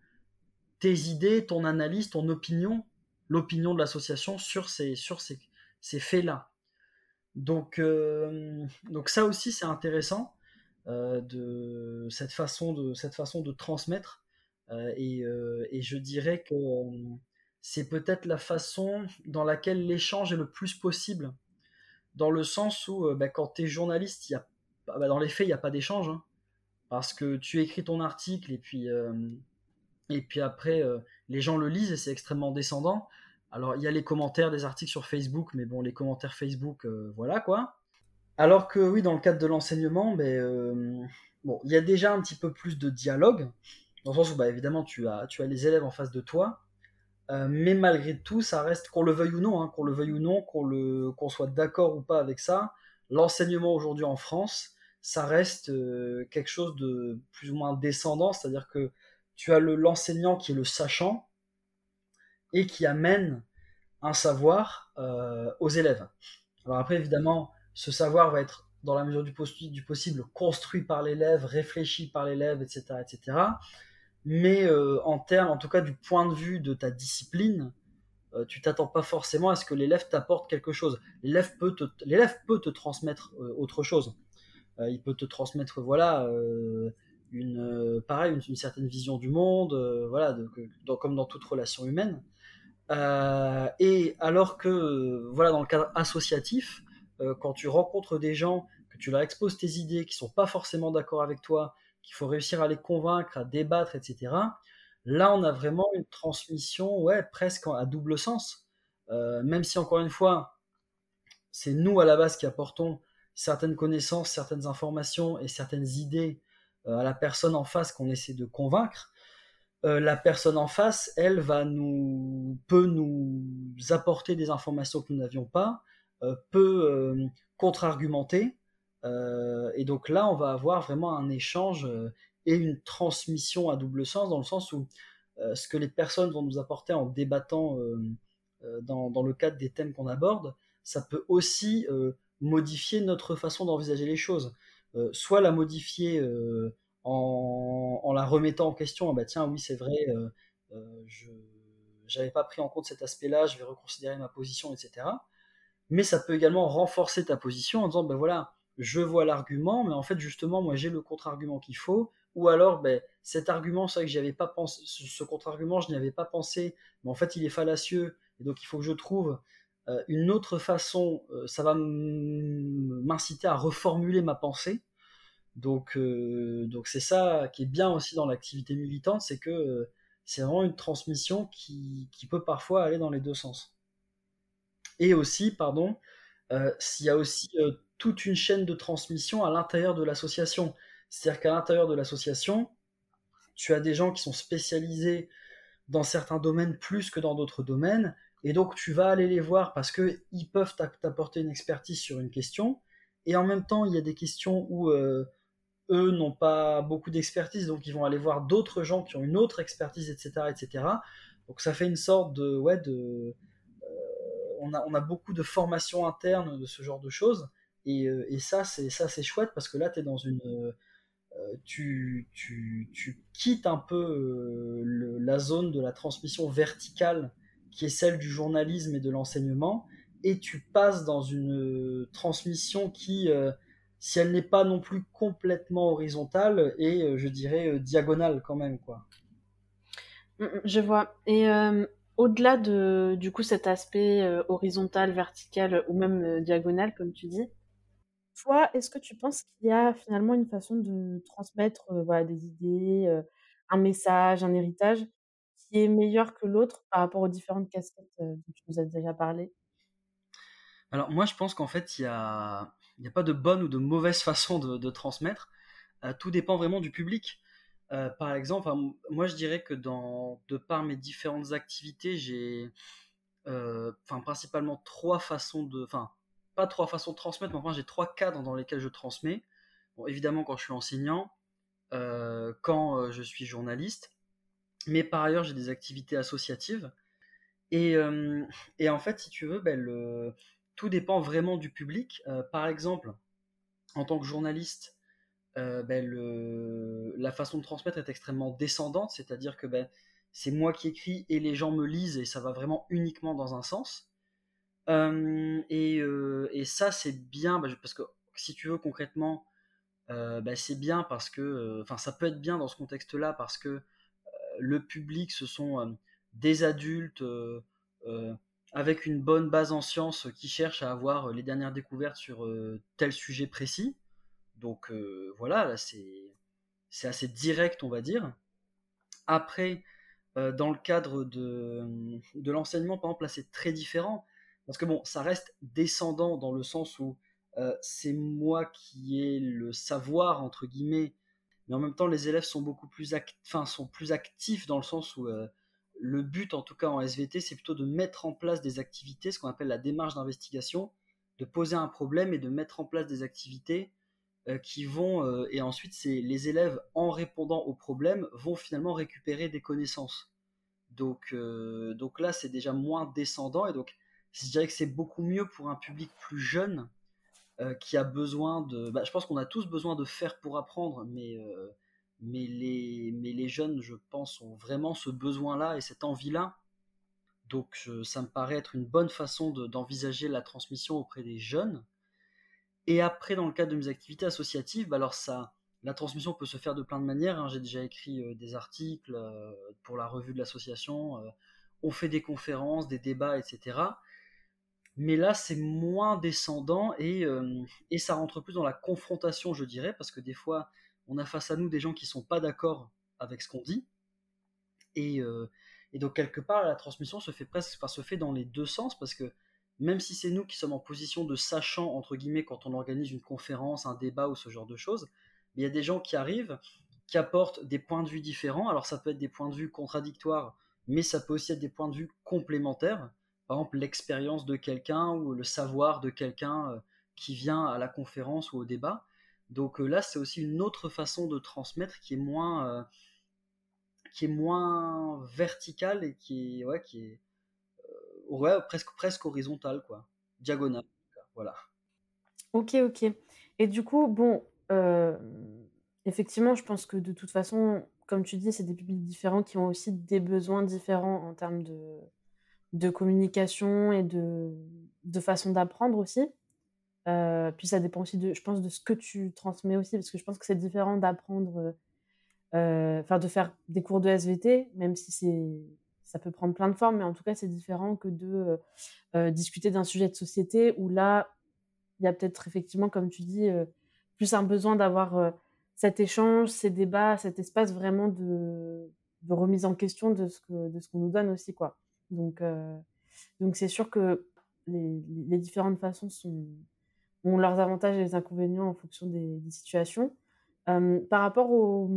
tes idées, ton analyse, ton opinion, l'opinion de l'association sur ces, sur ces, ces faits-là. Donc, euh, donc ça aussi c'est intéressant euh, de cette façon de cette façon de transmettre euh, et, et, je dirais que c'est peut-être la façon dans laquelle l'échange est le plus possible dans le sens où bah, quand tu es journaliste, y a, bah, dans les faits il n'y a pas d'échange hein, parce que tu écris ton article et puis et puis après, euh, les gens le lisent et c'est extrêmement descendant. Alors, il y a les commentaires des articles sur Facebook, mais bon, les commentaires Facebook, euh, voilà quoi. Alors que oui, dans le cadre de l'enseignement, ben, euh, bon, il y a déjà un petit peu plus de dialogue, dans le sens où, bah, évidemment, tu as, tu as les élèves en face de toi, mais malgré tout, ça reste, qu'on le veuille ou non, hein, qu'on le veuille ou non, qu'on soit d'accord ou pas avec ça, l'enseignement aujourd'hui en France, ça reste quelque chose de plus ou moins descendant, c'est-à-dire que tu as l'enseignant qui est le sachant et qui amène un savoir euh, aux élèves. Alors après, évidemment, ce savoir va être, dans la mesure du, du possible, construit par l'élève, réfléchi par l'élève, etc., etc. Mais euh, en termes, en tout cas, du point de vue de ta discipline, euh, tu t'attends pas forcément à ce que l'élève t'apporte quelque chose. L'élève peut te, l'élève peut te transmettre autre chose. il peut te transmettre, voilà, une euh, pareil une, certaine vision du monde euh, voilà comme dans toute relation humaine euh, et alors que voilà dans le cadre associatif quand tu rencontres des gens que tu leur exposes tes idées qui sont pas forcément d'accord avec toi qu'il faut réussir à les convaincre à débattre etc là on a vraiment une transmission ouais presque à double sens même si encore une fois c'est nous à la base qui apportons certaines connaissances certaines informations et certaines idées euh, à la personne en face qu'on essaie de convaincre, euh, la personne en face, elle, va nous, peut nous apporter des informations que nous n'avions pas, euh, peut contre-argumenter. Et donc là, on va avoir vraiment un échange et une transmission à double sens, dans le sens où ce que les personnes vont nous apporter en débattant dans, le cadre des thèmes qu'on aborde, ça peut aussi modifier notre façon d'envisager les choses. Euh, soit la modifier euh, en, la remettant en question, ah bah tiens oui c'est vrai, euh, je n'avais pas pris en compte cet aspect-là, je vais reconsidérer ma position, etc. Mais ça peut également renforcer ta position en disant, ben voilà, je vois l'argument, mais en fait, justement, moi, j'ai le contre-argument qu'il faut. Ou alors, ben, cet argument, c'est vrai que j'avais pas pensé, ce contre-argument, je n'y avais pas pensé, mais en fait, il est fallacieux, et donc il faut que je trouve euh, une autre façon, euh, ça va m'inciter à reformuler ma pensée. Donc, euh, donc c'est ça qui est bien aussi dans l'activité militante, c'est que c'est vraiment une transmission qui, qui, peut parfois aller dans les deux sens. Et aussi, pardon, s'il y a aussi toute une chaîne de transmission à l'intérieur de l'association. C'est-à-dire qu'à l'intérieur de l'association, tu as des gens qui sont spécialisés dans certains domaines plus que dans d'autres domaines, et donc, tu vas aller les voir parce qu'ils peuvent t'apporter une expertise sur une question. Et en même temps, il y a des questions où euh, eux n'ont pas beaucoup d'expertise, donc ils vont aller voir d'autres gens qui ont une autre expertise, etc., etc. Donc, ça fait une sorte de, ouais, de, euh, on, a, on a beaucoup de formations internes de ce genre de choses. Et, euh, ça, c'est chouette parce que là, tu es dans une, tu, tu, tu, quittes un peu la zone de la transmission verticale qui est celle du journalisme et de l'enseignement, et tu passes dans une euh, transmission qui, euh, si elle n'est pas non plus complètement horizontale, est, euh, je dirais, diagonale quand même, quoi. Mm, mm, je vois. Et au-delà de, du coup, cet aspect horizontal, vertical ou même diagonal, comme tu dis, toi, est-ce que tu penses qu'il y a finalement une façon de transmettre voilà, des idées, un message, un héritage est meilleur que l'autre par rapport aux différentes casquettes dont tu nous as déjà parlé? Alors moi je pense qu'en fait il n'y a, a pas de bonne ou de mauvaise façon de, transmettre. tout dépend vraiment du public. par exemple, moi je dirais que dans, de par mes différentes activités, j'ai enfin principalement trois façons de, trois façons de transmettre, mais enfin j'ai trois cadres dans lesquels je transmets. Bon, évidemment quand je suis enseignant, quand je suis journaliste, mais par ailleurs, j'ai des activités associatives. Et, euh, et, en fait, si tu veux, ben, tout dépend vraiment du public. par exemple, en tant que journaliste, ben, la façon de transmettre est extrêmement descendante, c'est-à-dire que ben, c'est moi qui écris et les gens me lisent et ça va vraiment uniquement dans un sens. Et, ça, c'est bien, ben, parce que si tu veux concrètement, c'est bien parce que, enfin, ça peut être bien dans ce contexte-là parce que le public, ce sont des adultes avec une bonne base en sciences qui cherchent à avoir les dernières découvertes sur tel sujet précis. Donc voilà, là c'est assez direct, on va dire. Après, dans le cadre de, de l'enseignement, par exemple, là c'est très différent. Parce que bon, ça reste descendant dans le sens où c'est moi qui ai le savoir, entre guillemets, mais en même temps, les élèves sont beaucoup plus, plus actifs dans le sens où le but, en tout cas en SVT, c'est plutôt de mettre en place des activités, ce qu'on appelle la démarche d'investigation, de poser un problème et de mettre en place des activités euh, qui vont, euh, et ensuite, c'est les élèves, en répondant aux problèmes, vont finalement récupérer des connaissances. Donc, euh, donc là, c'est déjà moins descendant, et donc je dirais que c'est beaucoup mieux pour un public plus jeune qui a besoin de. Bah, je pense qu'on a tous besoin de faire pour apprendre, mais mais les, mais les jeunes, je pense, ont vraiment ce besoin-là et cette envie-là. Donc ça me paraît être une bonne façon d'envisager la transmission auprès des jeunes. Et après, dans le cadre de mes activités associatives, bah alors ça, la transmission peut se faire de plein de manières. Hein. J'ai déjà écrit euh, des articles euh, pour la revue de l'association. Euh, on fait des conférences, des débats, etc. Mais là, c'est moins descendant et, et ça rentre plus dans la confrontation, je dirais, parce que des fois, on a face à nous des gens qui sont pas d'accord avec ce qu'on dit. Euh, et, donc quelque part, la transmission se fait presque, se fait dans les deux sens parce que même si c'est nous qui sommes en position de sachant entre guillemets quand on organise une conférence, un débat ou ce genre de choses, il y a des gens qui arrivent, qui apportent des points de vue différents. Alors ça peut être des points de vue contradictoires, mais ça peut aussi être des points de vue complémentaires. Exemple, l'expérience de quelqu'un ou le savoir de quelqu'un euh, qui vient à la conférence ou au débat. Donc euh, là, c'est aussi une autre façon de transmettre qui est moins, euh, qui est moins verticale et qui est, ouais, qui est euh, presque, presque horizontale, quoi, diagonale. Voilà. Ok, ok. Et du coup, bon, effectivement, je pense que de toute façon, comme tu dis, c'est des publics différents qui ont aussi des besoins différents en termes de, de communication et de, de façon d'apprendre aussi. Euh, puis ça dépend aussi, de, je pense, de ce que tu transmets aussi, parce que je pense que c'est différent d'apprendre, euh, enfin de faire des cours de SVT, même si ça peut prendre plein de formes, mais en tout cas c'est différent que de euh, discuter d'un sujet de société où là, il y a peut-être effectivement, comme tu dis, plus un besoin d'avoir cet échange, ces débats, cet espace vraiment de, de, remise en question de ce de ce qu'on nous donne aussi, quoi. Donc donc c'est sûr que les, différentes façons ont leurs avantages et les inconvénients en fonction des, situations. Euh, par rapport au,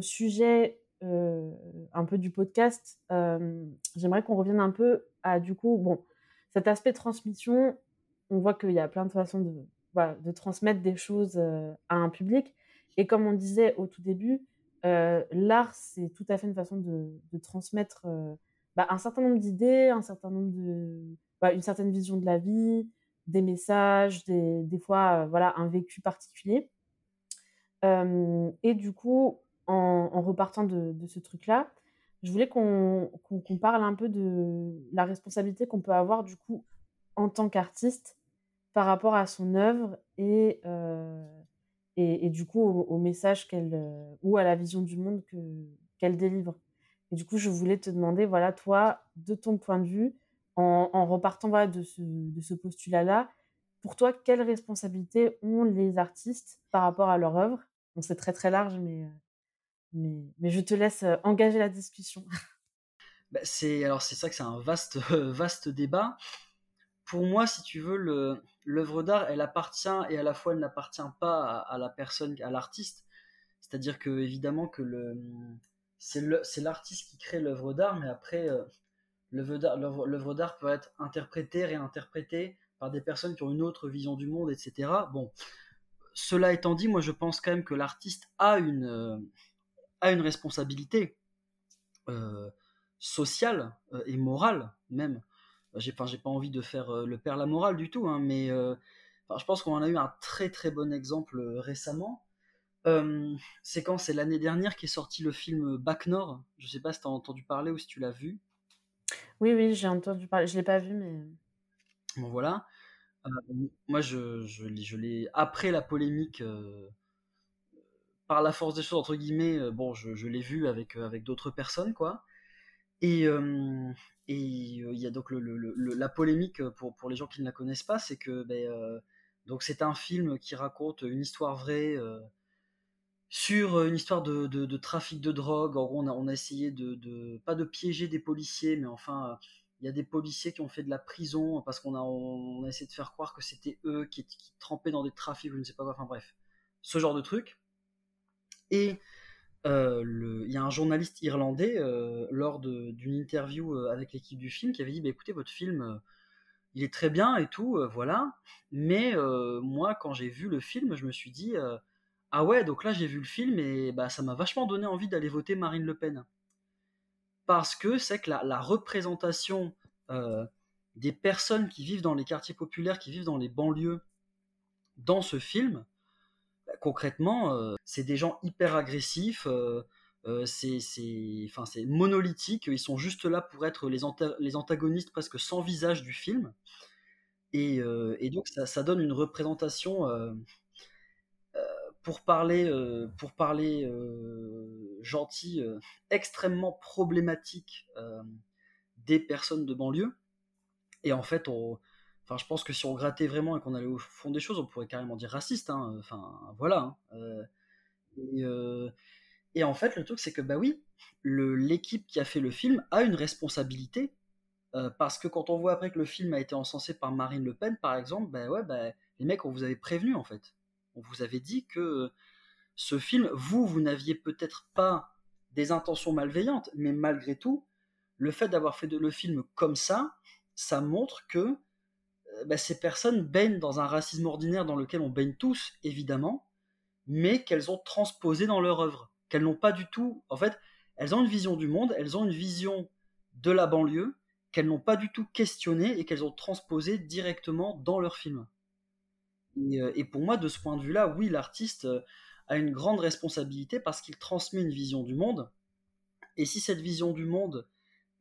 sujet euh, un peu du podcast, euh, j'aimerais qu'on revienne un peu à du coup, bon, cet aspect transmission. On voit qu'il y a plein de façons de, transmettre des choses à un public. Et comme on disait au tout début, l'art, c'est tout à fait une façon de transmettre bah, un certain nombre d'idées, un certain nombre de, bah, une certaine vision de la vie, des messages, des, des fois, euh, voilà, un vécu particulier. Euh, et du coup, en, repartant de, ce truc-là, je voulais qu'on qu'on parle un peu de la responsabilité qu'on peut avoir du coup en tant qu'artiste par rapport à son œuvre et, euh, et, du coup au, au message qu'elle ou à la vision du monde que qu'elle délivre. Et du coup, je voulais te demander, voilà, toi, de ton point de vue, en, repartant de ce, postulat-là, pour toi, quelles responsabilités ont les artistes par rapport à leur œuvre? C'est très très large, mais, euh, mais, mais, je te laisse euh, engager la discussion. [laughs] Bah, c'est alors c'est ça que c'est un vaste [laughs] vaste débat. Pour moi, si tu veux, l'œuvre d'art, elle appartient et à la fois elle n'appartient pas à, la personne, à l'artiste. C'est-à-dire que évidemment que le c'est l'artiste qui crée l'œuvre d'art, mais après euh, l'œuvre d'art peut être interprétée, réinterprétée par des personnes qui ont une autre vision du monde, etc. Bon, cela étant dit, moi je pense quand même que l'artiste a une, euh, a une responsabilité euh, sociale et morale même j'ai pas envie de faire le père la morale du tout, hein, mais je pense qu'on en a eu un très très bon exemple récemment. C'est quand C'est l'année dernière qu'est sorti le film Bac Nord. Je sais pas si tu as entendu parler ou si tu l'as vu. Oui, oui, j'ai entendu parler. Je l'ai pas vu, mais. Bon, voilà. moi, je, je, je l'ai. Après la polémique, par la force des choses, entre guillemets, bon, je, je l'ai vu avec, avec d'autres personnes, quoi. Et et il y a donc le, la polémique pour, pour les gens qui ne la connaissent pas, c'est que ben, donc c'est un film qui raconte une histoire vraie sur une histoire de, de, trafic de drogue. En gros, on a, on a essayé de, de, pas de piéger des policiers, mais enfin, il y a des policiers qui ont fait de la prison parce qu'on a, on a essayé de faire croire que c'était eux qui, qui trempaient dans des trafics, je ne sais pas quoi. Enfin bref, ce genre de truc. Et euh, il y a un journaliste irlandais euh, lors d'une interview euh, avec l'équipe du film qui avait dit bah, écoutez votre film il est très bien et tout voilà mais moi quand j'ai vu le film je me suis dit ah ouais donc là j'ai vu le film et bah ça m'a vachement donné envie d'aller voter Marine Le Pen parce que c'est que la, représentation des personnes qui vivent dans les quartiers populaires qui vivent dans les banlieues dans ce film concrètement, euh, c'est des gens hyper agressifs. Euh, euh, c'est monolithique, ils sont juste là pour être les, les antagonistes presque sans visage du film. Et, donc ça, donne une représentation pour parler, pour parler gentil, extrêmement problématique des personnes de banlieue. Et en fait, Enfin, je pense que si on grattait vraiment et qu'on allait au fond des choses, on pourrait carrément dire raciste. Hein. Enfin, voilà. Hein. Euh, euh, et, en fait, le truc, c'est que, bah oui, l'équipe qui a fait le film a une responsabilité. Euh, parce que quand on voit après que le film a été encensé par Marine Le Pen, par exemple, bah ouais, bah, les mecs, on vous avait prévenu, en fait. On vous avait dit que ce film, vous, vous n'aviez peut-être pas des intentions malveillantes, mais malgré tout, le fait d'avoir fait le film comme ça, ça montre que bah, ces personnes baignent dans un racisme ordinaire dans lequel on baigne tous, évidemment, mais qu'elles ont transposé dans leur œuvre. Qu'elles n'ont pas du tout. En fait, elles ont une vision du monde, elles ont une vision de la banlieue, qu'elles n'ont pas du tout questionné et qu'elles ont transposé directement dans leur film. Et, euh, pour moi, de ce point de vue-là, oui, l'artiste euh, a une grande responsabilité parce qu'il transmet une vision du monde. Et si cette vision du monde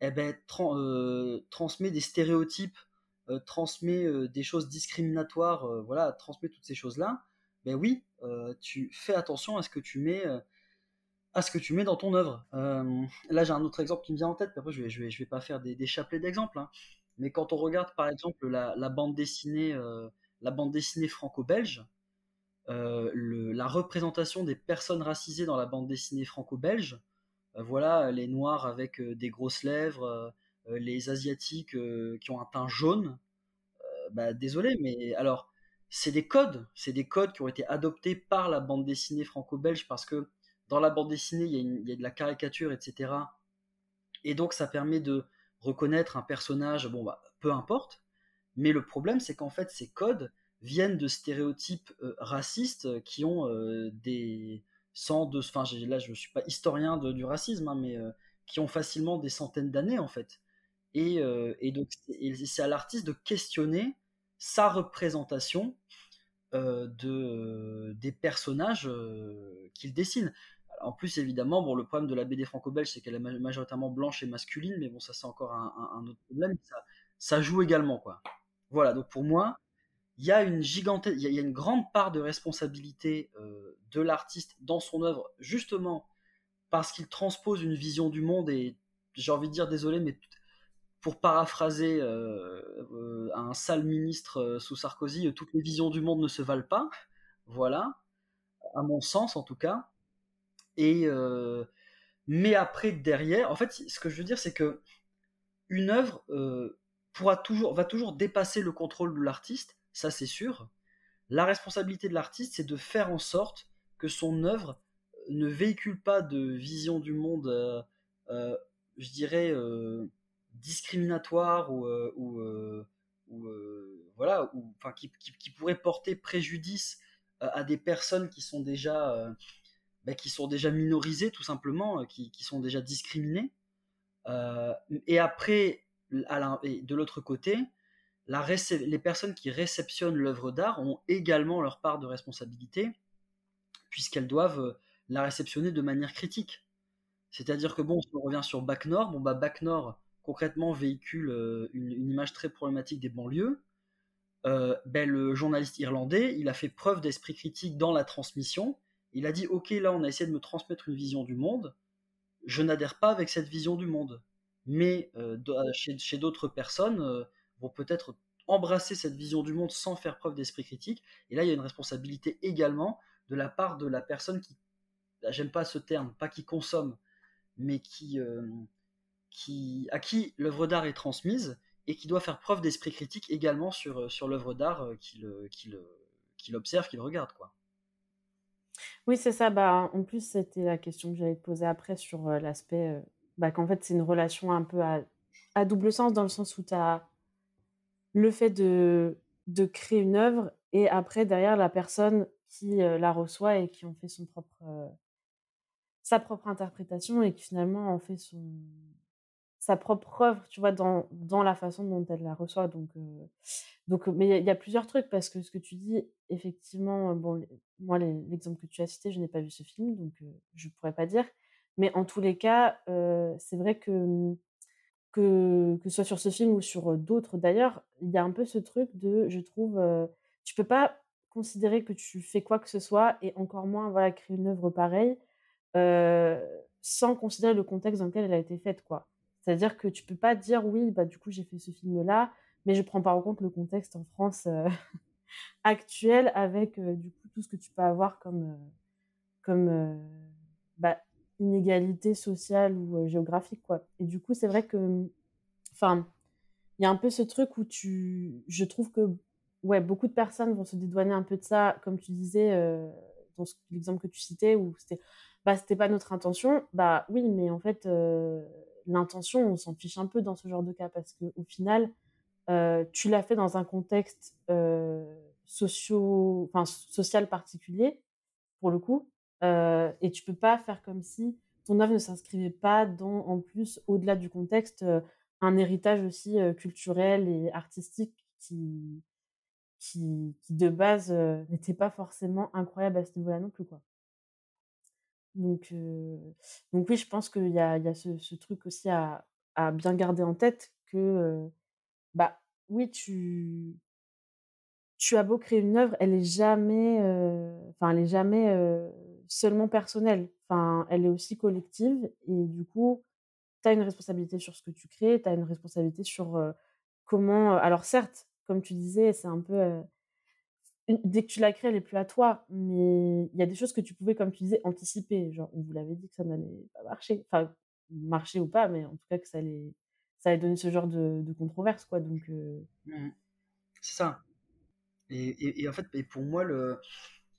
eh ben, euh, transmet des stéréotypes transmet des choses discriminatoires, voilà, transmet toutes ces choses-là, ben oui, tu fais attention à ce que tu mets à ce que tu mets dans ton œuvre. là, j'ai un autre exemple qui me vient en tête, après je vais, vais, pas faire des, des chapelets d'exemples, hein. mais quand on regarde par exemple la bande dessinée, la bande dessinée franco-belge, la représentation des personnes racisées dans la bande dessinée franco-belge, voilà, les noirs avec des grosses lèvres, euh, les asiatiques euh, qui ont un teint jaune, euh, bah, désolé, mais alors c'est des codes, c'est des codes qui ont été adoptés par la bande dessinée franco-belge parce que dans la bande dessinée il y, a de la caricature, etc. Et donc ça permet de reconnaître un personnage, bon bah peu importe. Mais le problème c'est qu'en fait ces codes viennent de stéréotypes racistes qui ont des sans de, enfin là je ne suis pas historien du racisme, hein, mais qui ont facilement des centaines d'années en fait. Euh, et, donc, c'est à l'artiste de questionner sa représentation euh, de, euh, des personnages qu'il dessine. En plus, évidemment, bon, le problème de la BD franco-belge, c'est qu'elle est majoritairement blanche et masculine, mais bon, ça, c'est encore un, autre problème. Ça, joue également, quoi. Voilà, donc pour moi, il y a une gigantesque, il y, a une grande part de responsabilité de l'artiste dans son œuvre, justement parce qu'il transpose une vision du monde et j'ai envie de dire désolé, mais pour paraphraser euh, euh, un sale ministre euh, sous Sarkozy, toutes les visions du monde ne se valent pas. Voilà, à mon sens en tout cas. Et mais après derrière, en fait, ce que je veux dire, c'est que une œuvre va toujours dépasser le contrôle de l'artiste, ça c'est sûr. La responsabilité de l'artiste, c'est de faire en sorte que son œuvre ne véhicule pas de vision du monde, je dirais, discriminatoire ou, euh, ou, euh, euh, voilà, ou enfin qui, qui, pourrait porter préjudice à des personnes qui sont déjà bah, qui sont déjà minorisées tout simplement, qui sont déjà discriminées. et après, de l'autre côté, les personnes qui réceptionnent l'œuvre d'art ont également leur part de responsabilité, puisqu'elles doivent euh, la réceptionner de manière critique. C'est-à-dire que bon, on revient sur Bac Nord, bon bah Bac Nord concrètement véhicule euh, une, image très problématique des banlieues. Euh, ben, le journaliste irlandais, il a fait preuve d'esprit critique dans la transmission. Il a dit ok là on a essayé de me transmettre une vision du monde. Je n'adhère pas avec cette vision du monde, mais chez d'autres personnes vont peut-être embrasser cette vision du monde sans faire preuve d'esprit critique. Et là, il y a une responsabilité également de la part de la personne qui, j'aime pas ce terme, pas qui consomme, mais euh, qui à qui l'œuvre d'art est transmise et qui doit faire preuve d'esprit critique également sur, euh, sur l'œuvre d'art euh, qu'il qu'il observe, qu'il regarde. Quoi. Oui, c'est ça. Bah, en plus, c'était la question que j'allais te poser après sur l'aspect bah, qu'en fait, c'est une relation un peu à, double sens dans le sens où tu as le fait de, de créer une œuvre et après derrière la personne qui la reçoit et qui en fait son propre sa propre interprétation et qui finalement en fait son sa propre œuvre tu vois dans, dans la façon dont elle la reçoit. Donc donc mais il y, a plusieurs trucs parce que ce que tu dis effectivement bon moi l'exemple que tu as cité je n'ai pas vu ce film donc je pourrais pas dire mais en tous les cas c'est vrai que mmh, que, que ce soit sur ce film ou sur d'autres d'ailleurs, il y a un peu ce truc de, je trouve, tu peux pas considérer que tu fais quoi que ce soit et encore moins voilà créer une œuvre pareille sans considérer le contexte dans lequel elle a été faite quoi. C'est-à-dire que tu peux pas dire oui bah du coup j'ai fait ce film là, mais je prends pas en compte le contexte en France [laughs] actuel avec du coup tout ce que tu peux avoir comme comme bah, inégalité sociale ou géographique quoi. Et du coup, c'est vrai que mmh, enfin, il y a un peu ce truc où tu je trouve que ouais, beaucoup de personnes vont se dédouaner un peu de ça comme tu disais dans l'exemple que tu citais où c'était bah c'était pas notre intention. Bah oui, mais en fait l'intention, on s'en fiche un peu dans ce genre de cas parce que au final tu l'as fait dans un contexte socio enfin social particulier pour le coup euh, et tu peux pas faire comme si ton œuvre ne s'inscrivait pas dans, en plus, au-delà du contexte, euh, un héritage aussi euh, culturel et artistique qui, de base n'était pas forcément incroyable à ce niveau-là non plus, quoi. Donc, oui, je pense qu'il y a, ce, truc aussi à, bien garder en tête que, bah oui, tu, tu as beau créer une œuvre, elle est jamais, enfin, elle est jamais seulement personnelle. Enfin, elle est aussi collective et du coup, tu as une responsabilité sur ce que tu crées, tu as une responsabilité sur comment. alors certes, comme tu disais, c'est un peu dès que tu la crées, elle est plus à toi, mais il y a des choses que tu pouvais, comme tu disais, anticiper. Genre, on vous l'avait dit que ça n'allait pas marcher, enfin marcher ou pas, mais en tout cas que ça allait, ça allait donner ce genre de, controverse, quoi. Donc, mmh. c'est ça. Et, en fait, et pour moi, le,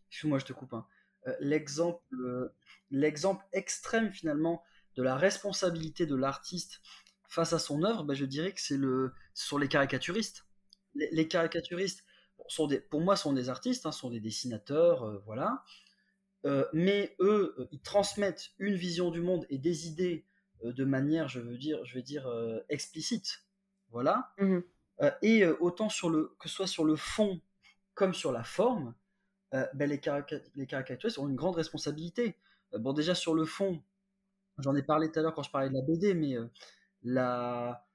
excuse-moi, je te coupe. Hein. Euh, l'exemple, euh, l'exemple extrême finalement de la responsabilité de l'artiste face à son œuvre, bah, je dirais que c'est le, sur les caricaturistes. Les, caricaturistes, sont des, pour moi, sont des artistes, hein, sont des dessinateurs, euh, voilà. mais eux, ils transmettent une vision du monde et des idées de manière, je veux dire, je vais dire explicite, voilà. Mmh et autant sur le, que ce soit sur le fond comme sur la forme, ben, les, les, caricaturistes ont une grande responsabilité. Euh, bon, déjà sur le fond, j'en ai parlé tout à l'heure quand je parlais de la BD, mais euh, la,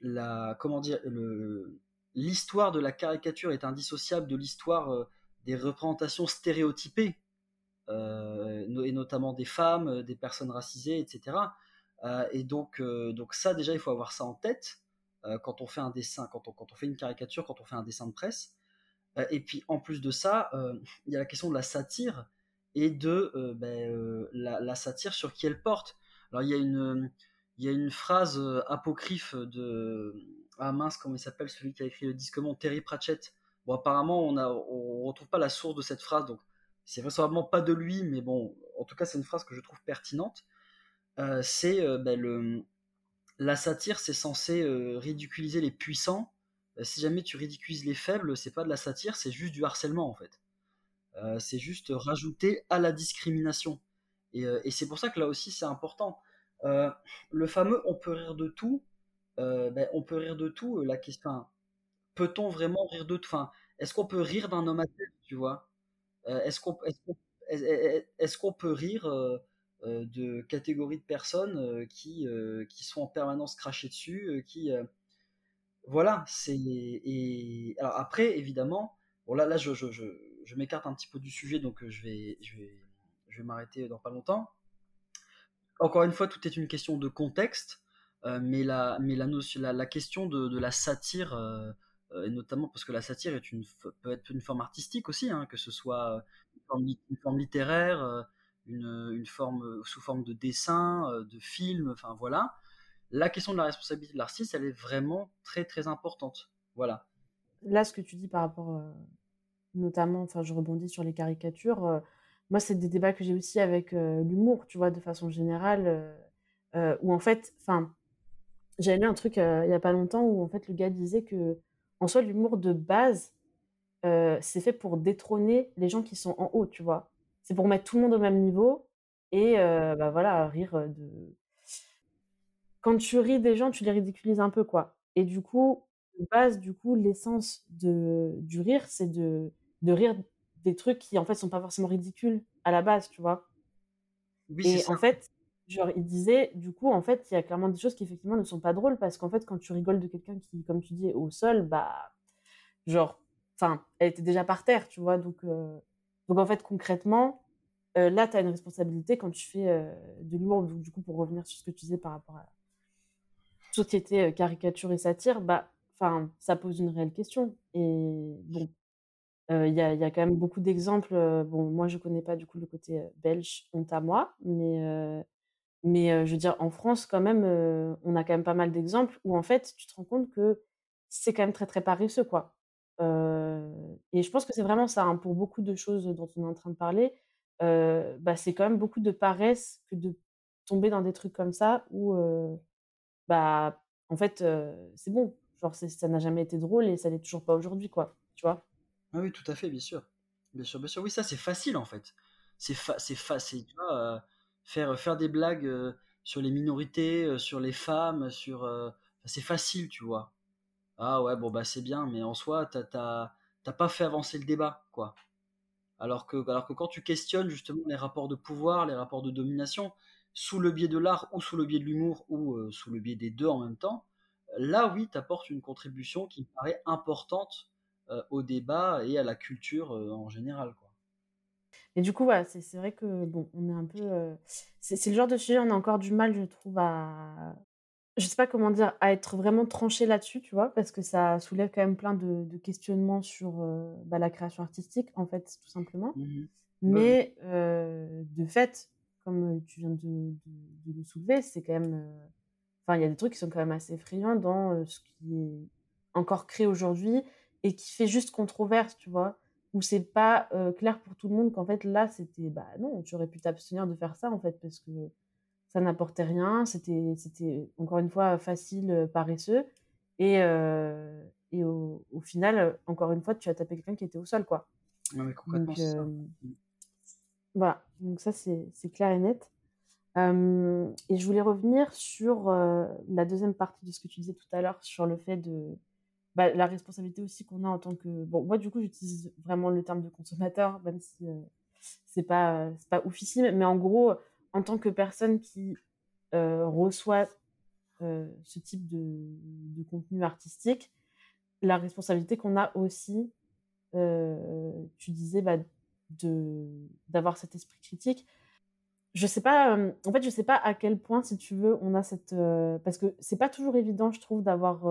la, comment dire, l'histoire de la caricature est indissociable de l'histoire des représentations stéréotypées, et notamment des femmes, des personnes racisées, etc. et donc, donc ça, déjà, il faut avoir ça en tête quand on fait un dessin, quand on, quand on fait une caricature, quand on fait un dessin de presse. Euh, et puis en plus de ça, euh, [laughs] il y a la question de la satire et de euh, ben, la, satire sur qui elle porte. Alors il y a une, phrase apocryphe de ah mince comment il s'appelle celui qui a écrit le disque mon Terry Pratchett. Bon apparemment on on retrouve pas la source de cette phrase donc c'est vraisemblablement pas de lui mais bon en tout cas c'est une phrase que je trouve pertinente. c'est ben, la satire c'est censé ridiculiser les puissants si jamais tu ridiculises les faibles, c'est pas de la satire, c'est juste du harcèlement en fait. Euh, c'est juste rajouter à la discrimination. Et, euh, c'est pour ça que là aussi c'est important. le fameux on peut rire de tout, euh, ben, on peut rire de tout. La question, peut-on vraiment rire de tout? Enfin, Est-ce qu'on peut rire d'un homme à tête, tu vois? Est-ce qu'on peut rire de catégories de personnes qui, sont en permanence crachées dessus, voilà, c'est et alors après évidemment, bon là là je, je, m'écarte un petit peu du sujet donc je vais je vais je vais m'arrêter dans pas longtemps. Encore une fois, tout est une question de contexte, mais la mais la notion la, question de, la satire et notamment parce que la satire peut être une forme artistique aussi, hein, que ce soit une forme, une forme littéraire, une, une, forme sous forme de dessin, de film, enfin voilà la question de la responsabilité de l'artiste, elle est vraiment très très importante. Voilà. Là, ce que tu dis par rapport, euh, notamment, enfin, je rebondis sur les caricatures. Euh, moi, c'est des débats que j'ai aussi avec euh, l'humour, tu vois, de façon générale, où en fait, enfin, j'avais lu un truc il y a pas longtemps où en fait le gars disait que, en soi, l'humour de base, c'est fait pour détrôner les gens qui sont en haut, tu vois. C'est pour mettre tout le monde au même niveau et bah voilà, rire de quand tu ris des gens, tu les ridiculises un peu, quoi. Et du coup, de base, du coup, l'essence de, du rire, c'est de, de rire des trucs qui, en fait, sont pas forcément ridicules à la base, tu vois? Oui, et en fait, genre, il disait, du coup, en fait, il y a clairement des choses qui, effectivement, ne sont pas drôles parce qu'en fait, quand tu rigoles de quelqu'un qui, comme tu dis, est au sol, bah, genre, enfin, elle était déjà par terre, tu vois? Donc, euh, donc en fait, concrètement, euh, là, tu as une responsabilité quand tu fais euh, de l'humour. Donc, du coup, pour revenir sur ce que tu disais par rapport à société caricature et satire, bah, ça pose une réelle question. Et bon, il y, a, y, a, quand même beaucoup d'exemples. Bon, moi, je connais pas du coup le côté belge, honte à moi, mais mais je veux dire, en France, quand même, on a quand même pas mal d'exemples où en fait, tu te rends compte que c'est quand même très très paresseux, quoi. et je pense que c'est vraiment ça, hein, pour beaucoup de choses dont on est en train de parler, bah, c'est quand même beaucoup de paresse que de tomber dans des trucs comme ça où bah, en fait, c'est bon. Genre, ça n'a jamais été drôle et ça n'est toujours pas aujourd'hui, quoi. Tu vois? Ah Oui, tout à fait, bien sûr. Bien sûr, bien sûr. Oui, ça, c'est facile, en fait. C'est facile, tu vois, faire, faire des blagues sur les minorités, sur les femmes, sur... c'est facile, tu vois. Ah ouais, bon, bah, c'est bien, mais en soi, t'as pas fait avancer le débat, quoi. Alors que, alors que quand tu questionnes justement les rapports de pouvoir, les rapports de domination, sous le biais de l'art ou sous le biais de l'humour ou euh, sous le biais des deux en même temps, là oui, tu apportes une contribution qui me paraît importante euh, au débat et à la culture euh, en général. Quoi. Et du coup, voilà, c'est vrai que bon, on est un peu. c'est le genre de sujet, on a encore du mal, je trouve, à. Je sais pas comment dire, à être vraiment tranché là-dessus, tu vois, parce que ça soulève quand même plein de, questionnements sur bah, la création artistique, en fait, tout simplement. Mmh Mais de fait, comme tu viens de, le soulever, c'est quand même. Enfin, il y a des trucs qui sont quand même assez effrayants dans ce qui est encore créé aujourd'hui et qui fait juste controverse, tu vois, où c'est pas clair pour tout le monde qu'en fait là c'était bah non, tu aurais pu t'abstenir de faire ça en fait parce que ça n'apportait rien, c'était c'était encore une fois facile, paresseux et et au, final encore une fois tu as tapé quelqu'un qui était au sol quoi. Mais. Mmh. Voilà, donc ça c'est clair et net. et je voulais revenir sur la deuxième partie de ce que tu disais tout à l'heure, sur le fait de bah, la responsabilité aussi qu'on a en tant que... Bon, moi du coup j'utilise vraiment le terme de consommateur, même si c'est pas, pas oufissime, mais en gros, en tant que personne qui reçoit ce type de, contenu artistique, la responsabilité qu'on a aussi, tu disais, bah, d'avoir cet esprit critique. Je sais pas, en fait, je sais pas à quel point, si tu veux, on a cette parce que c'est pas toujours évident, je trouve, d'avoir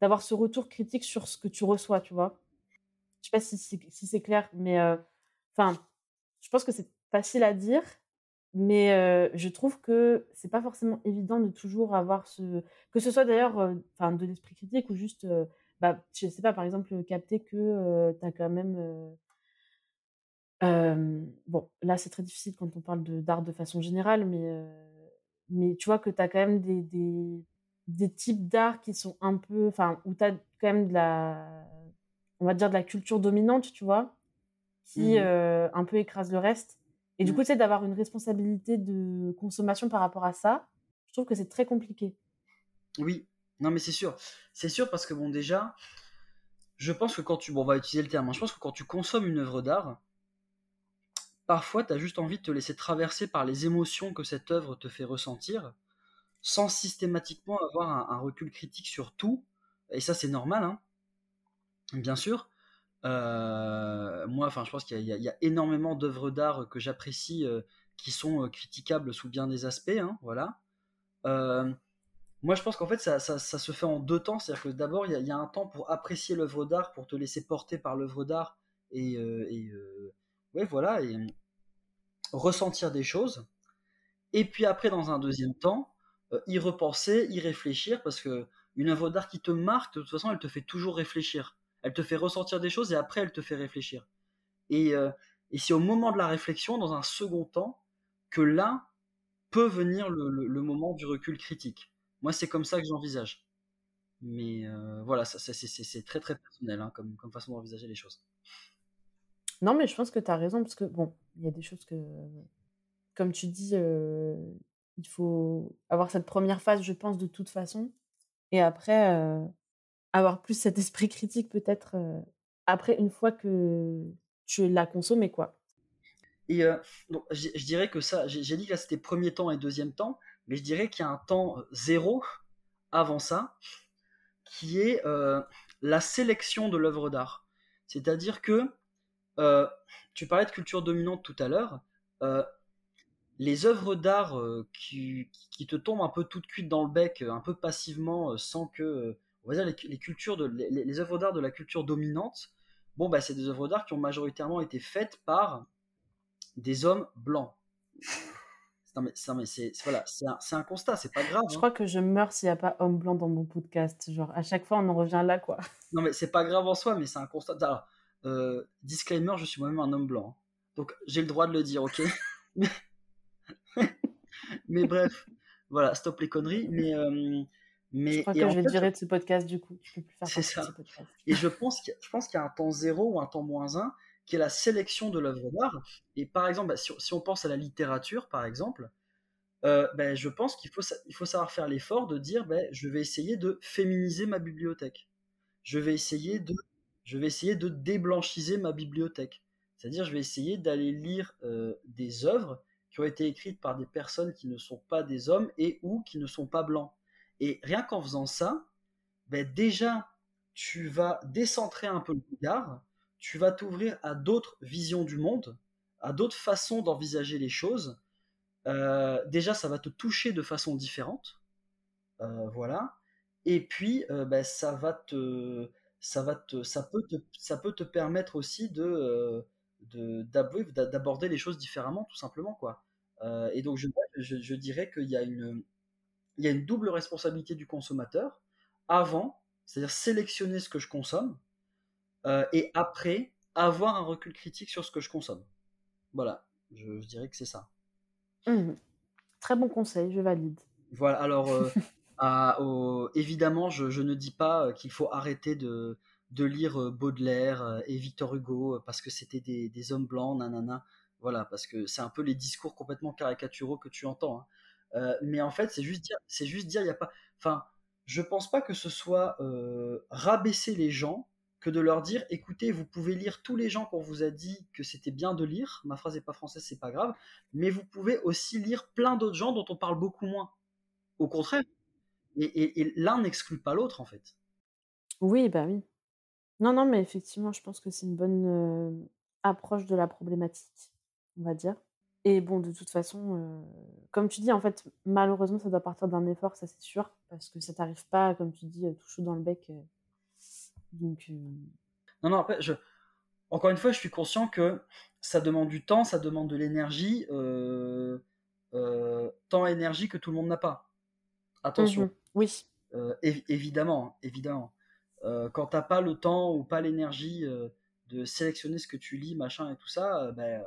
d'avoir ce retour critique sur ce que tu reçois, tu vois. Je sais pas si, c'est clair, mais enfin, je pense que c'est facile à dire, mais je trouve que c'est pas forcément évident de toujours avoir ce que ce soit d'ailleurs enfin de l'esprit critique ou juste bah je sais pas par exemple capter que tu as quand même bon, là, c'est très difficile quand on parle d'art de façon générale, mais, mais tu vois que tu as quand même des, des, des types d'art qui sont un peu. Enfin, où tu as quand même de la. On va dire de la culture dominante, tu vois, qui mmh un peu écrase le reste. Et du mmh. coup, tu sais, d'avoir une responsabilité de consommation par rapport à ça, je trouve que c'est très compliqué. Oui, non mais c'est sûr. C'est sûr parce que bon déjà, je pense que quand tu... Bon on va utiliser le terme, hein. je pense que quand tu consommes une œuvre d'art, parfois tu as juste envie de te laisser traverser par les émotions que cette œuvre te fait ressentir, sans systématiquement avoir un, recul critique sur tout, et ça c'est normal, hein. bien sûr. Euh, moi, enfin, je pense qu'il y, a énormément d'œuvres d'art que j'apprécie euh, qui sont euh, critiquables sous bien des aspects, hein, voilà. moi, je pense qu'en fait, ça, se fait en deux temps. C'est-à-dire que d'abord, il y, a un temps pour apprécier l'œuvre d'art, pour te laisser porter par l'œuvre d'art et, et ouais, voilà, ressentir des choses. Et puis après, dans un deuxième temps, y repenser, y réfléchir, parce que une œuvre d'art qui te marque, de toute façon, elle te fait toujours réfléchir. Elle te fait ressentir des choses et après, elle te fait réfléchir. Et, euh, et c'est au moment de la réflexion, dans un second temps, que là peut venir le, moment du recul critique. Moi, c'est comme ça que j'envisage. Mais euh, voilà, ça, c'est très très personnel hein, comme, comme façon d'envisager les choses. Non, mais je pense que tu as raison, parce que bon, y a des choses que, comme tu dis, il faut avoir cette première phase, je pense, de toute façon. Et après, avoir plus cet esprit critique peut-être après une fois que tu l'as consommé quoi. Et je dirais que ça, j'ai dit que là c'était premier temps et deuxième temps, mais je dirais qu'il y a un temps zéro avant ça, qui est la sélection de l'œuvre d'art. C'est-à-dire que tu parlais de culture dominante tout à l'heure. les œuvres d'art qui, qui, te tombent un peu toutes cuites dans le bec, un peu passivement, sans que on va dire les, cultures de, les, œuvres d'art de la culture dominante, bon, bah, c'est des œuvres d'art qui ont majoritairement été faites par des hommes blancs. mais, c'est voilà, un, un, constat, c'est pas grave. Je hein. crois que je meurs s'il n'y a pas homme blanc dans mon podcast. Genre, à chaque fois, on en revient là, quoi. Non, mais c'est pas grave en soi, mais c'est un constat. Alors, euh, disclaimer, je suis moi-même un homme blanc. Hein. Donc, j'ai le droit de le dire, ok? [laughs] Mais... bref, voilà, stop les conneries. Mais, euh, mais, je crois que je vais virer de ce podcast du coup. Je peux plus faire c'est ça. Et je pense qu'il y, a un temps zéro ou un temps moins un qui est la sélection de l'œuvre d'art. Et par exemple, bah, si, on pense à la littérature, par exemple, euh, bah, je pense qu'il faut, il faut savoir faire l'effort de dire bah, je vais essayer de féminiser ma bibliothèque. Je vais essayer de, je vais essayer de déblanchiser ma bibliothèque. C'est-à-dire, je vais essayer d'aller lire euh, des œuvres qui ont été écrites par des personnes qui ne sont pas des hommes et ou qui ne sont pas blancs. Et rien qu'en faisant ça, ben déjà, tu vas décentrer un peu le regard, tu vas t'ouvrir à d'autres visions du monde, à d'autres façons d'envisager les choses. Euh, déjà, ça va te toucher de façon différente. Euh, voilà. Et puis, ben, ça va te, ça va te, ça peut te, ça peut te permettre aussi de, d'aborder les choses différemment, tout simplement, quoi. et donc, je, je dirais qu'il y a une, il y a une double responsabilité du consommateur avant, c'est-à-dire sélectionner ce que je consomme, euh, et après, avoir un recul critique sur ce que je consomme. Voilà, je, dirais que c'est ça. Mmh. Très bon conseil, je valide. Voilà, alors euh, [laughs] évidemment, je, ne dis pas euh, qu'il faut arrêter de, lire Baudelaire et Victor Hugo parce que c'était des, hommes blancs, nanana. Voilà, parce que c'est un peu les discours complètement caricaturaux que tu entends. Hein. Euh, mais en fait, c'est juste dire, c'est juste dire, il y a pas. Enfin, je pense pas que ce soit euh, rabaisser les gens que de leur dire, écoutez, vous pouvez lire tous les gens qu'on vous a dit que c'était bien de lire. Ma phrase n'est pas française, c'est pas grave. Mais vous pouvez aussi lire plein d'autres gens dont on parle beaucoup moins. Au contraire. Et, l'un n'exclut pas l'autre, en fait. Oui, bah oui. Non, non, mais effectivement, je pense que c'est une bonne euh, approche de la problématique, on va dire. Et bon, de toute façon, comme tu dis, en fait, malheureusement, ça doit partir d'un effort, ça c'est sûr, parce que ça t'arrive pas, comme tu dis, tout chaud dans le bec. donc. Non, non, après, je... encore une fois, je suis conscient que ça demande du temps, ça demande de l'énergie, temps et énergie que tout le monde n'a pas. Attention. Mmh oui. évidemment, évidemment. quand t'as pas le temps ou pas l'énergie de sélectionner ce que tu lis, machin et tout ça, ben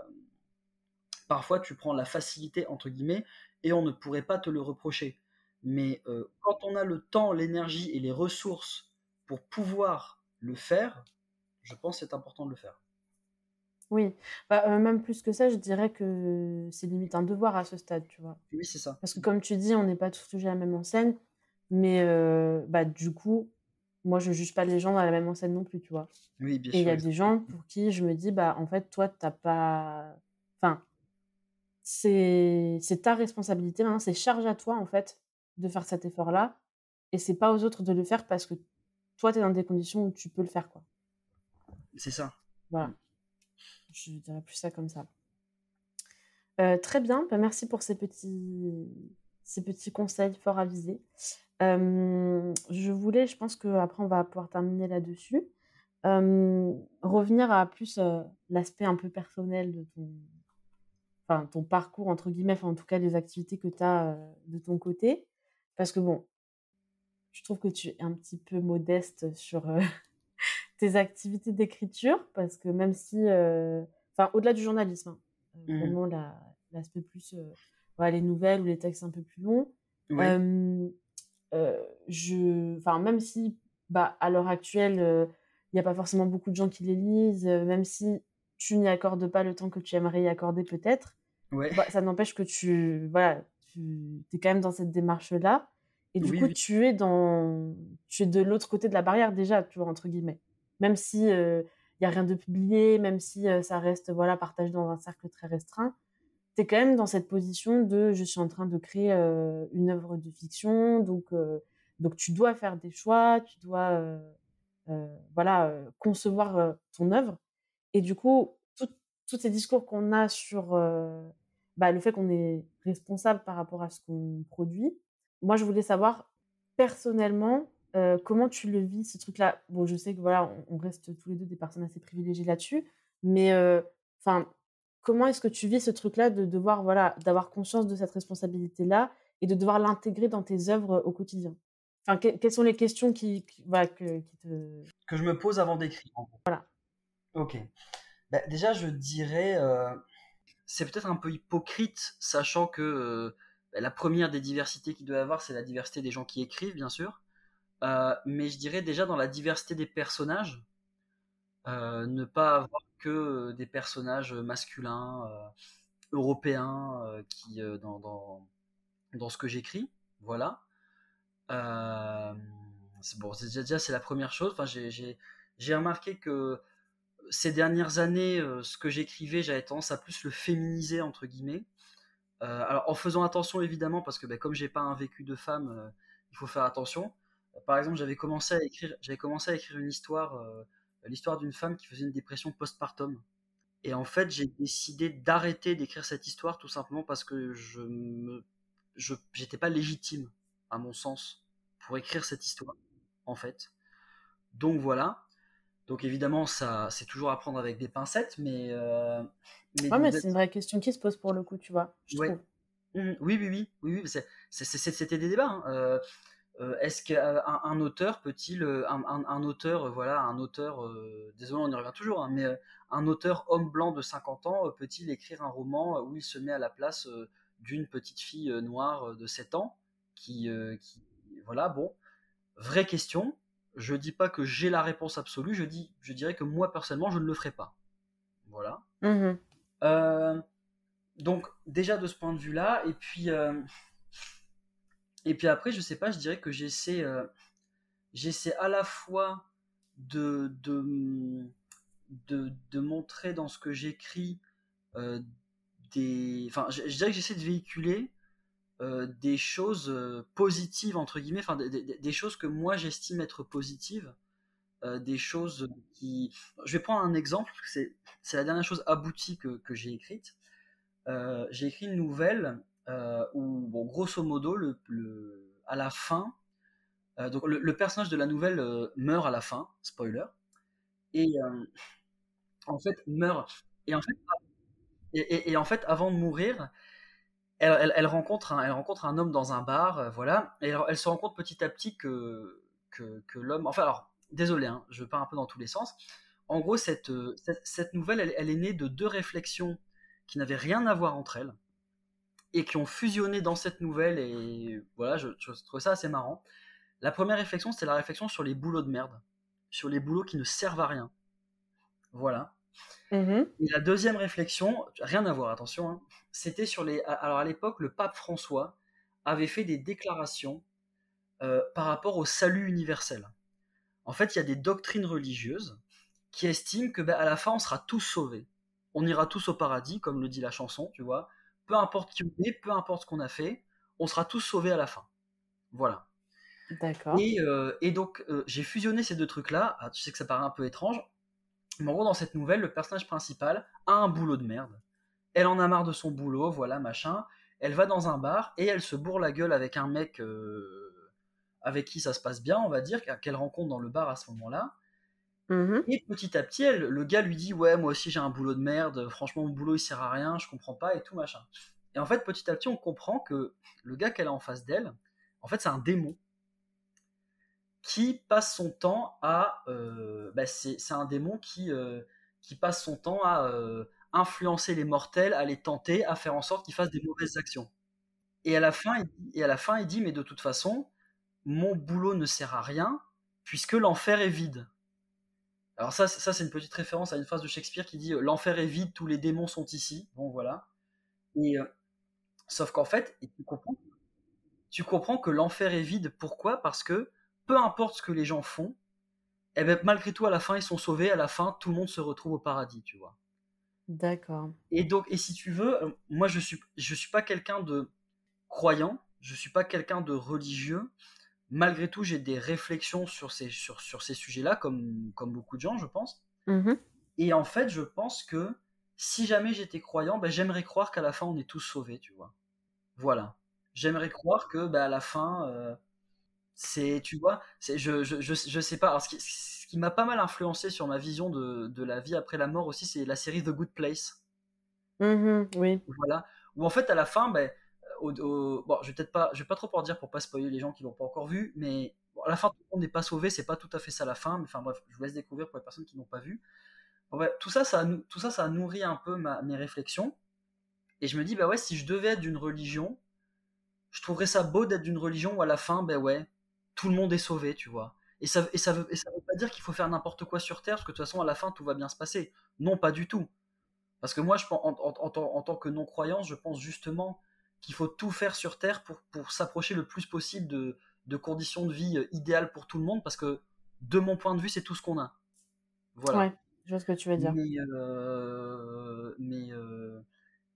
parfois tu prends la facilité entre guillemets et on ne pourrait pas te le reprocher. Mais euh, quand on a le temps, l'énergie et les ressources pour pouvoir le faire, je pense que c'est important de le faire. Oui, bah, euh, même plus que ça, je dirais que c'est limite un devoir à ce stade, tu vois. Oui, c'est ça. Parce que comme tu dis, on n'est pas tous touchés à la même enseigne. Mais bah, du coup, moi, je juge pas les gens dans la même enseigne non plus, tu vois. Oui, bien Et il y a des gens pour qui je me dis, bah, en fait, toi, t'as pas. Enfin, c'est c'est ta responsabilité maintenant, c'est charge à toi, en fait, de faire cet effort-là. Et c'est pas aux autres de le faire parce que toi, tu es dans des conditions où tu peux le faire, quoi. C'est ça. Voilà. Je dirais plus ça comme ça. Euh, très bien, bah, merci pour ces petits, conseils fort avisés. Euh, je voulais, je pense qu'après on va pouvoir terminer là-dessus, euh, revenir à plus l'aspect un peu personnel de ton, enfin, ton parcours, entre guillemets, en tout cas les activités que tu as de ton côté. Parce que bon, je trouve que tu es un petit peu modeste sur tes activités d'écriture, parce que même si, euh, enfin, au-delà du journalisme, hein, euh, Mhm. vraiment la- l'aspect plus, euh, voilà, les nouvelles ou les textes un peu plus longs, euh, je, enfin, même si, bah, à l'heure actuelle, il n'y a pas forcément beaucoup de gens qui les lisent, même si tu n'y accordes pas le temps que tu aimerais y accorder peut-être, Ouais. bah, ça n'empêche que tu, voilà, tu es quand même dans cette démarche-là. Et du Oui, coup, oui. tu es dans, tu es de l'autre côté de la barrière déjà, tu vois, entre guillemets. Même si il n'y a rien de publié, même si euh, ça reste, voilà, partagé dans un cercle très restreint, tu es quand même dans cette position de je suis en train de créer euh, une œuvre de fiction, donc, euh, donc tu dois faire des choix, tu dois, euh, euh, voilà, euh, concevoir euh, ton œuvre. Et du coup, tous ces discours qu'on a sur euh, bah, le fait qu'on est responsable par rapport à ce qu'on produit, moi, je voulais savoir personnellement euh, comment tu le vis, ce truc-là? Bon, je sais que voilà, on, on reste tous les deux des personnes assez privilégiées là-dessus, mais euh, enfin, comment est-ce que tu vis ce truc-là de devoir, voilà, d'avoir conscience de cette responsabilité-là et de devoir l'intégrer dans tes œuvres au quotidien? Enfin, que- quelles sont les questions qui, qui- voilà, que- qui te... Que je me pose avant d'écrire. Voilà. Ok. Bah, déjà, je dirais, euh, c'est peut-être un peu hypocrite, sachant que euh, bah, la première des diversités qu'il doit y avoir, c'est la diversité des gens qui écrivent, bien sûr. Euh, mais je dirais déjà dans la diversité des personnages, euh, ne pas avoir que euh, des personnages masculins, européens, qui dans, dans, dans ce que j'écris, voilà. C'est bon, déjà, c'est la première chose. Enfin, j'ai, remarqué que ces dernières années, ce que j'écrivais, j'avais tendance à plus le féminiser entre guillemets. Alors en faisant attention évidemment, parce que bah, comme j'ai pas un vécu de femme, il faut faire attention. Par exemple, j'avais commencé à écrire, j'avais commencé à écrire une histoire, euh, l'histoire d'une femme qui faisait une dépression postpartum. Et en fait, j'ai décidé d'arrêter d'écrire cette histoire tout simplement parce que je me, je, j'étais pas légitime, à mon sens, pour écrire cette histoire, en fait. Donc voilà. Donc évidemment, ça, c'est toujours à prendre avec des pincettes, mais, euh, mais Ouais, mais de- c'est une vraie question qui se pose pour le coup, tu vois, je Ouais. trouve. Mhm. Oui, oui, oui, oui, oui, c'est- c'est- c'est- c'était des débats. hein. Euh, euh, Est-ce qu'un un auteur peut-il, euh, un, un- un auteur, euh, voilà, un auteur, euh, désolé, on y revient toujours, hein, mais euh, un auteur homme blanc de 50 ans euh, peut-il écrire un roman où il se met à la place euh, d'une petite fille euh, noire euh, de 7 ans qui, euh, qui, voilà, bon, vraie question. Je dis pas que j'ai la réponse absolue, je dis, je dirais que moi personnellement, je ne le ferai pas. Voilà. Euh, donc déjà de ce point de vue-là, et puis euh, et puis après, je sais pas, je dirais que j'essaie euh, j'essaie à la fois de de, de de montrer dans ce que j'écris euh, des, enfin, je, dirais que j'essaie de véhiculer euh, des choses positives entre guillemets, enfin des, des- choses que moi j'estime être positives, des choses qui, je vais prendre un exemple, c'est c'est la dernière chose aboutie que, que j'ai écrite. J'ai écrit une nouvelle euh, où, bon, grosso modo, le, le- à la fin, euh, donc le, personnage de la nouvelle euh, meurt à la fin, spoiler, et euh, en fait meurt. Et en fait, et, en fait, avant de mourir, elle, elle- rencontre un, elle rencontre un homme dans un bar, voilà, et elle, se rend compte petit à petit que, que, que l'homme. Enfin, alors, désolé, hein, je pars un peu dans tous les sens. En gros, cette, cette, cette nouvelle, elle, elle est née de deux réflexions qui n'avaient rien à voir entre elles et qui ont fusionné dans cette nouvelle, et voilà, je, je trouve ça assez marrant. La première réflexion, c'était la réflexion sur les boulots de merde, sur les boulots qui ne servent à rien. Voilà. Mhm. Et la deuxième réflexion, rien à voir, attention, hein, c'était sur les. Alors à l'époque, le pape François avait fait des déclarations par rapport au salut universel. En fait, il y a des doctrines religieuses qui estiment que ben, à la fin, on sera tous sauvés. On ira tous au paradis, comme le dit la chanson, tu vois. Peu importe qui on est, peu importe ce qu'on a fait, on sera tous sauvés à la fin. Voilà. D'accord. Et, euh, donc, euh, j'ai fusionné ces deux trucs-là. Ah, tu sais que ça paraît un peu étrange. Mais en gros, dans cette nouvelle, le personnage principal a un boulot de merde. Elle en a marre de son boulot, voilà, machin. Elle va dans un bar et elle se bourre la gueule avec un mec euh, avec qui ça se passe bien, on va dire, qu'elle rencontre dans le bar à ce moment-là. Mmh et petit à petit, le gars lui dit Ouais, moi aussi j'ai un boulot de merde, franchement, mon boulot il sert à rien, je comprends pas et tout, machin. Et en fait, petit à petit, on comprend que le gars qu'elle a en face d'elle, en fait, c'est un démon qui passe son temps à. Euh, bah, c'est, un démon qui, euh, qui passe son temps à euh, influencer les mortels, à les tenter, à faire en sorte qu'ils fassent des mauvaises actions. Et à la fin, et à la fin, il dit Mais de toute façon, mon boulot ne sert à rien puisque l'enfer est vide. Alors ça, ça c'est une petite référence à une phrase de Shakespeare qui dit l'enfer est vide, tous les démons sont ici. Bon voilà. Et sauf qu'en fait, tu comprends, tu comprends que l'enfer est vide. Pourquoi? Parce que peu importe ce que les gens font, eh ben, malgré tout, à la fin, ils sont sauvés. À la fin, tout le monde se retrouve au paradis, tu vois. D'accord. Et donc, et si tu veux, euh, moi, je suis, je suis pas quelqu'un de croyant, je suis pas quelqu'un de religieux. Malgré tout, j'ai des réflexions sur ces, sur, sur ces sujets-là, comme, comme beaucoup de gens, je pense. Mmh et en fait, je pense que si jamais j'étais croyant, ben, j'aimerais croire qu'à la fin, on est tous sauvés, tu vois. Voilà. J'aimerais croire que, ben, à la fin, euh, c'est, tu vois, c'est, je, je, je, sais pas. Alors, ce qui, m'a pas mal influencé sur ma vision de, de, la vie après la mort aussi, c'est la série The Good Place. Mmh oui. Voilà. Où en fait, à la fin, ben, je vais peut-être pas, je vais pas trop en dire pour pas spoiler les gens qui l'ont pas encore vu, mais à la fin, monde n'est pas sauvé, c'est pas tout à fait ça la fin, mais enfin bref, je vous laisse découvrir pour les personnes qui n'ont pas vu. tout ça, ça a, tout ça, ça a nourri un peu ma, mes réflexions, et je me dis, bah ouais, si je devais être d'une religion, je trouverais ça beau d'être d'une religion où à la fin, ben ouais, tout le monde est sauvé, tu vois. Et ça, et ça, veut, ça veut pas dire qu'il faut faire n'importe quoi sur Terre, parce que de toute façon, à la fin, tout va bien se passer. Non, pas du tout. Parce que moi, je, en, en tant que non-croyance, je pense justement qu'il faut tout faire sur Terre pour, pour s'approcher le plus possible de, de, conditions de vie euh, idéales pour tout le monde, parce que de mon point de vue, c'est tout ce qu'on a. Voilà. Ouais, je vois ce que tu veux dire. Mais, euh, mais, euh,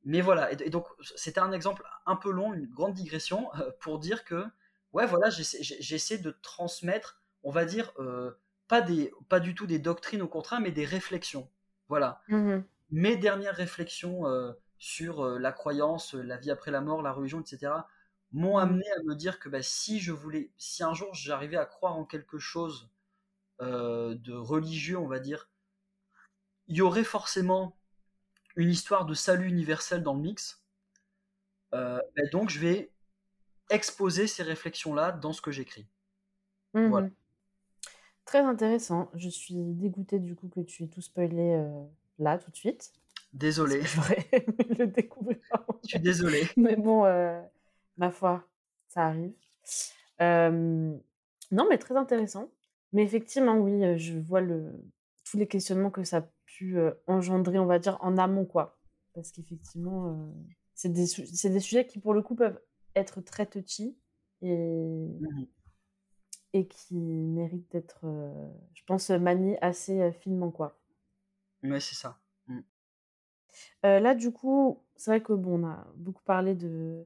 mais voilà, et, donc c'était un exemple un peu long, une grande digression, pour dire que, ouais, voilà, j'essaie de transmettre, on va dire, pas, des, pas du tout des doctrines au contraire, mais des réflexions. Voilà. Mmh Mes dernières réflexions sur euh, la croyance, euh, la vie après la mort, la religion, etc., m'ont mmh. amené à me dire que bah, si je voulais, si un jour j'arrivais à croire en quelque chose euh, de religieux, on va dire, il y aurait forcément une histoire de salut universel dans le mix. Bah, donc je vais exposer ces réflexions-là dans ce que j'écris. Mmh Très intéressant. Je suis dégoûtée du coup que tu aies tout spoilé là tout de suite. Désolé. J'aurais [laughs] le découvrir. Je suis désolé. Mais bon, euh, ma foi, ça arrive. non, mais très intéressant. Mais effectivement, oui, euh, je vois le, tous les questionnements que ça a pu euh, engendrer, on va dire, en amont, quoi. Parce qu'effectivement, c'est des, des, sujets qui, pour le coup, peuvent être très touchy et, mmh et qui méritent d'être, je pense, maniés assez finement, quoi. C'est ça là, du coup, c'est vrai que bon, on a beaucoup parlé de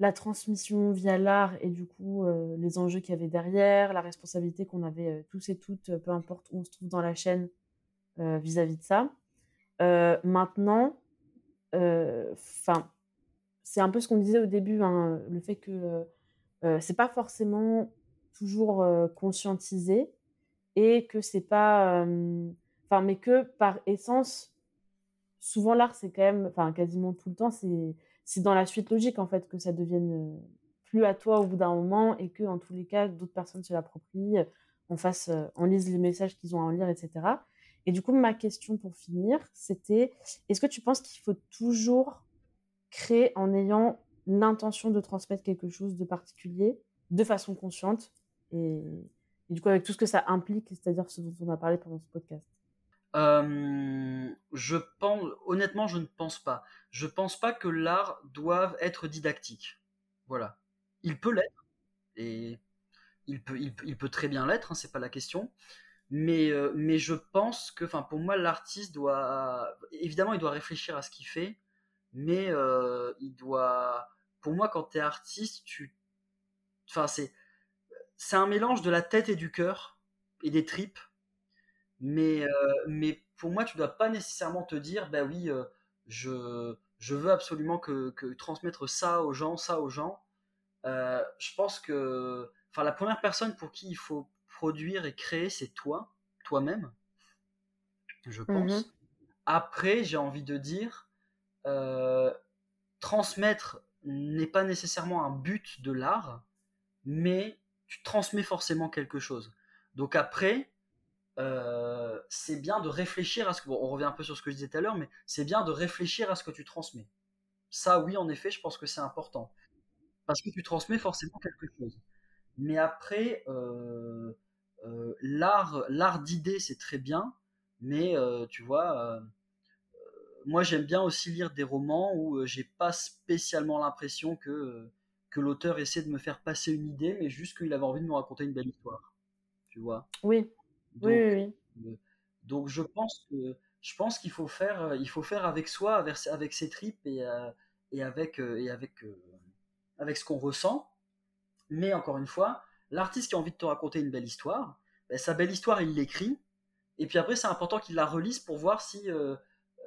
la transmission via l'art et du coup, les enjeux qu'il y avait derrière, la responsabilité qu'on avait, tous et toutes, peu importe où on se trouve dans la chaîne, vis-à-vis de ça. maintenant, enfin, c'est un peu ce qu'on disait au début, hein, le fait que, c'est pas forcément toujours, conscientisé et que c'est pas, enfin, mais que par essence souvent l'art c'est quand même enfin quasiment tout le temps c'est dans la suite logique en fait que ça devienne plus à toi au bout d'un moment et que en tous les cas d'autres personnes se l'approprient on fasse on lise les messages qu'ils ont à en lire etc et du coup ma question pour finir c'était est-ce que tu penses qu'il faut toujours créer en ayant l'intention de transmettre quelque chose de particulier de façon consciente et du coup avec tout ce que ça implique c'est-à-dire ce dont on a parlé pendant ce podcast? Euh, je pense, honnêtement, je ne pense pas. Je pense pas que l'art doive être didactique. Voilà. Il peut l'être. Et il peut, il, peut très bien l'être, hein, c'est pas la question. Mais, euh, mais je pense que, enfin, pour moi, l'artiste doit, évidemment, il doit réfléchir à ce qu'il fait, mais euh, il doit, pour moi, quand tu es artiste, tu, enfin, c'est, c'est un mélange de la tête et du cœur et des tripes. Mais, mais pour moi, tu dois pas nécessairement te dire, bah oui, je, je veux absolument que, que, transmettre ça aux gens, ça aux gens. je pense que enfin la première personne pour qui il faut produire et créer, c'est toi, toi-même, je mmh pense. Après, j'ai envie de dire, euh, transmettre n'est pas nécessairement un but de l'art, mais tu transmets forcément quelque chose. Donc après, euh, c'est bien de réfléchir à ce que. on revient un peu sur ce que je disais tout à l'heure, mais c'est bien de réfléchir à ce que tu transmets. Ça, oui, en effet, je pense que c'est important. Parce que tu transmets forcément quelque chose. Mais après, euh, euh, l'art, d'idée, c'est très bien, mais tu vois, moi j'aime bien aussi lire des romans où j'ai pas spécialement l'impression que, que l'auteur essaie de me faire passer une idée, mais juste qu'il avait envie de me raconter une belle histoire. Tu vois? Oui. Donc, oui, oui, donc je pense que je pense qu'il faut faire, il faut faire avec soi, avec, avec ses tripes et, et avec, et avec, avec ce qu'on ressent. Mais encore une fois, l'artiste qui a envie de te raconter une belle histoire, ben, sa belle histoire, il l'écrit. Et puis après, c'est important qu'il la relise pour voir si euh,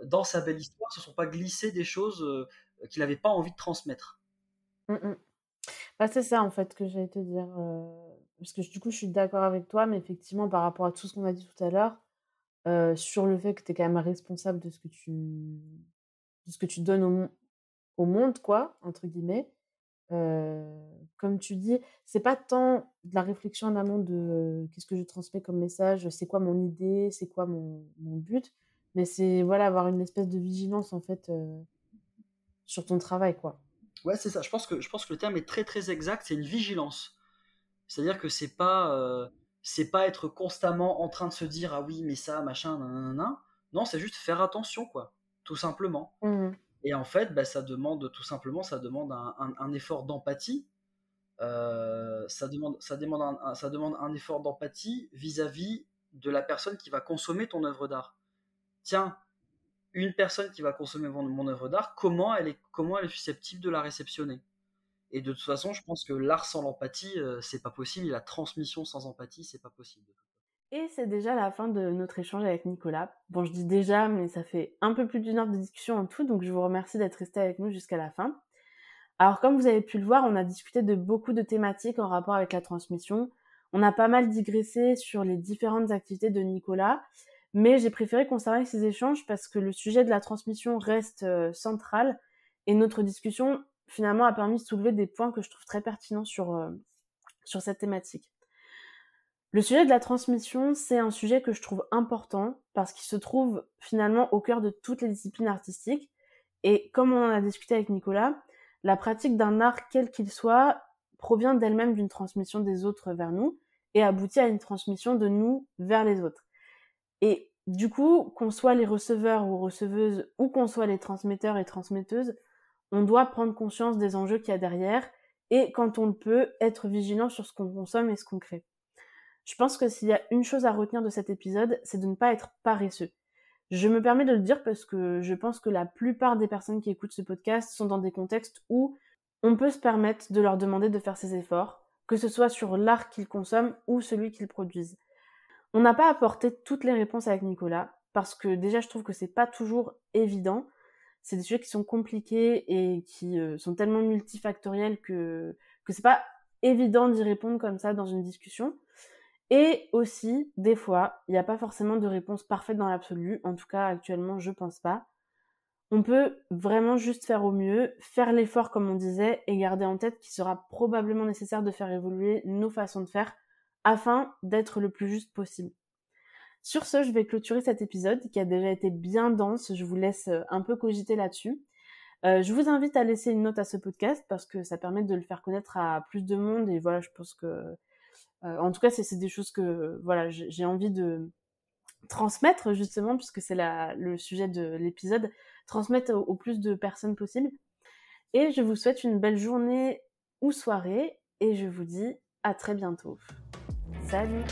dans sa belle histoire, ce ne sont pas glissées des choses euh, qu'il n'avait pas envie de transmettre. Mmh, mmh. Bah, c'est ça, en fait, que j'allais te dire. Euh, parce que du coup, je suis d'accord avec toi, mais effectivement, par rapport à tout ce qu'on a dit tout à l'heure, sur le fait que tu es quand même responsable de ce que tu, ce que tu donnes au, monde, quoi, entre guillemets comme tu dis, c'est pas tant de la réflexion en amont de qu'est-ce que je transmets comme message, c'est quoi mon idée, c'est quoi mon, mon, but, mais c'est voilà avoir une espèce de vigilance en fait sur ton travail quoi. Ouais, c'est ça. Je pense que je pense que le terme est très très exact. C'est une vigilance. C'est-à-dire que c'est pas c'est pas être constamment en train de se dire ah oui mais ça machin nanana. Non, c'est juste faire attention quoi, tout simplement. Mmh et en fait, bah, ça demande tout simplement, ça demande un, effort d'empathie. Euh, ça, demande, ça, demande un, ça demande un effort d'empathie vis-à-vis de la personne qui va consommer ton œuvre d'art. Tiens, une personne qui va consommer mon, mon œuvre d'art, comment elle, est, comment elle est susceptible de la réceptionner? Et de toute façon, je pense que l'art sans l'empathie, euh, c'est pas possible. Et la transmission sans empathie, c'est pas possible. Et c'est déjà la fin de notre échange avec Nicolas. Bon, je dis déjà, mais ça fait un peu plus d'une heure de discussion en tout, donc je vous remercie d'être resté avec nous jusqu'à la fin. Alors, comme vous avez pu le voir, on a discuté de beaucoup de thématiques en rapport avec la transmission. On a pas mal digressé sur les différentes activités de Nicolas, mais j'ai préféré conserver ces échanges parce que le sujet de la transmission reste euh, central et notre discussion finalement a permis de soulever des points que je trouve très pertinents sur, euh, sur cette thématique. Le sujet de la transmission, c'est un sujet que je trouve important parce qu'il se trouve finalement au cœur de toutes les disciplines artistiques. Et comme on en a discuté avec Nicolas, la pratique d'un art quel qu'il soit provient d'elle-même d'une transmission des autres vers nous et aboutit à une transmission de nous vers les autres. Et du coup, qu'on soit les receveurs ou receveuses ou qu'on soit les transmetteurs et transmetteuses, on doit prendre conscience des enjeux qu'il y a derrière et quand on le peut, être vigilant sur ce qu'on consomme et ce qu'on crée. Je pense que s'il y a une chose à retenir de cet épisode, c'est de ne pas être paresseux. Je me permets de le dire parce que je pense que la plupart des personnes qui écoutent ce podcast sont dans des contextes où on peut se permettre de leur demander de faire ces efforts, que ce soit sur l'art qu'ils consomment ou celui qu'ils produisent. On n'a pas apporté toutes les réponses avec Nicolas parce que déjà je trouve que c'est pas toujours évident. C'est des sujets qui sont compliqués et qui euh, sont tellement multifactoriels que que c'est pas évident d'y répondre comme ça dans une discussion. Et aussi, des fois, il n'y a pas forcément de réponse parfaite dans l'absolu. En tout cas, actuellement, je pense pas. On peut vraiment juste faire au mieux, faire l'effort comme on disait, et garder en tête qu'il sera probablement nécessaire de faire évoluer nos façons de faire afin d'être le plus juste possible. Sur ce, je vais clôturer cet épisode qui a déjà été bien dense. Je vous laisse euh, un peu cogiter là-dessus. Euh, je vous invite à laisser une note à ce podcast parce que ça permet de le faire connaître à plus de monde et voilà, je pense que euh, en tout cas, c'est des choses que voilà, j'ai envie de transmettre justement, puisque c'est le sujet de l'épisode, transmettre au, plus de personnes possible. Et je vous souhaite une belle journée ou soirée, et je vous dis À très bientôt. Salut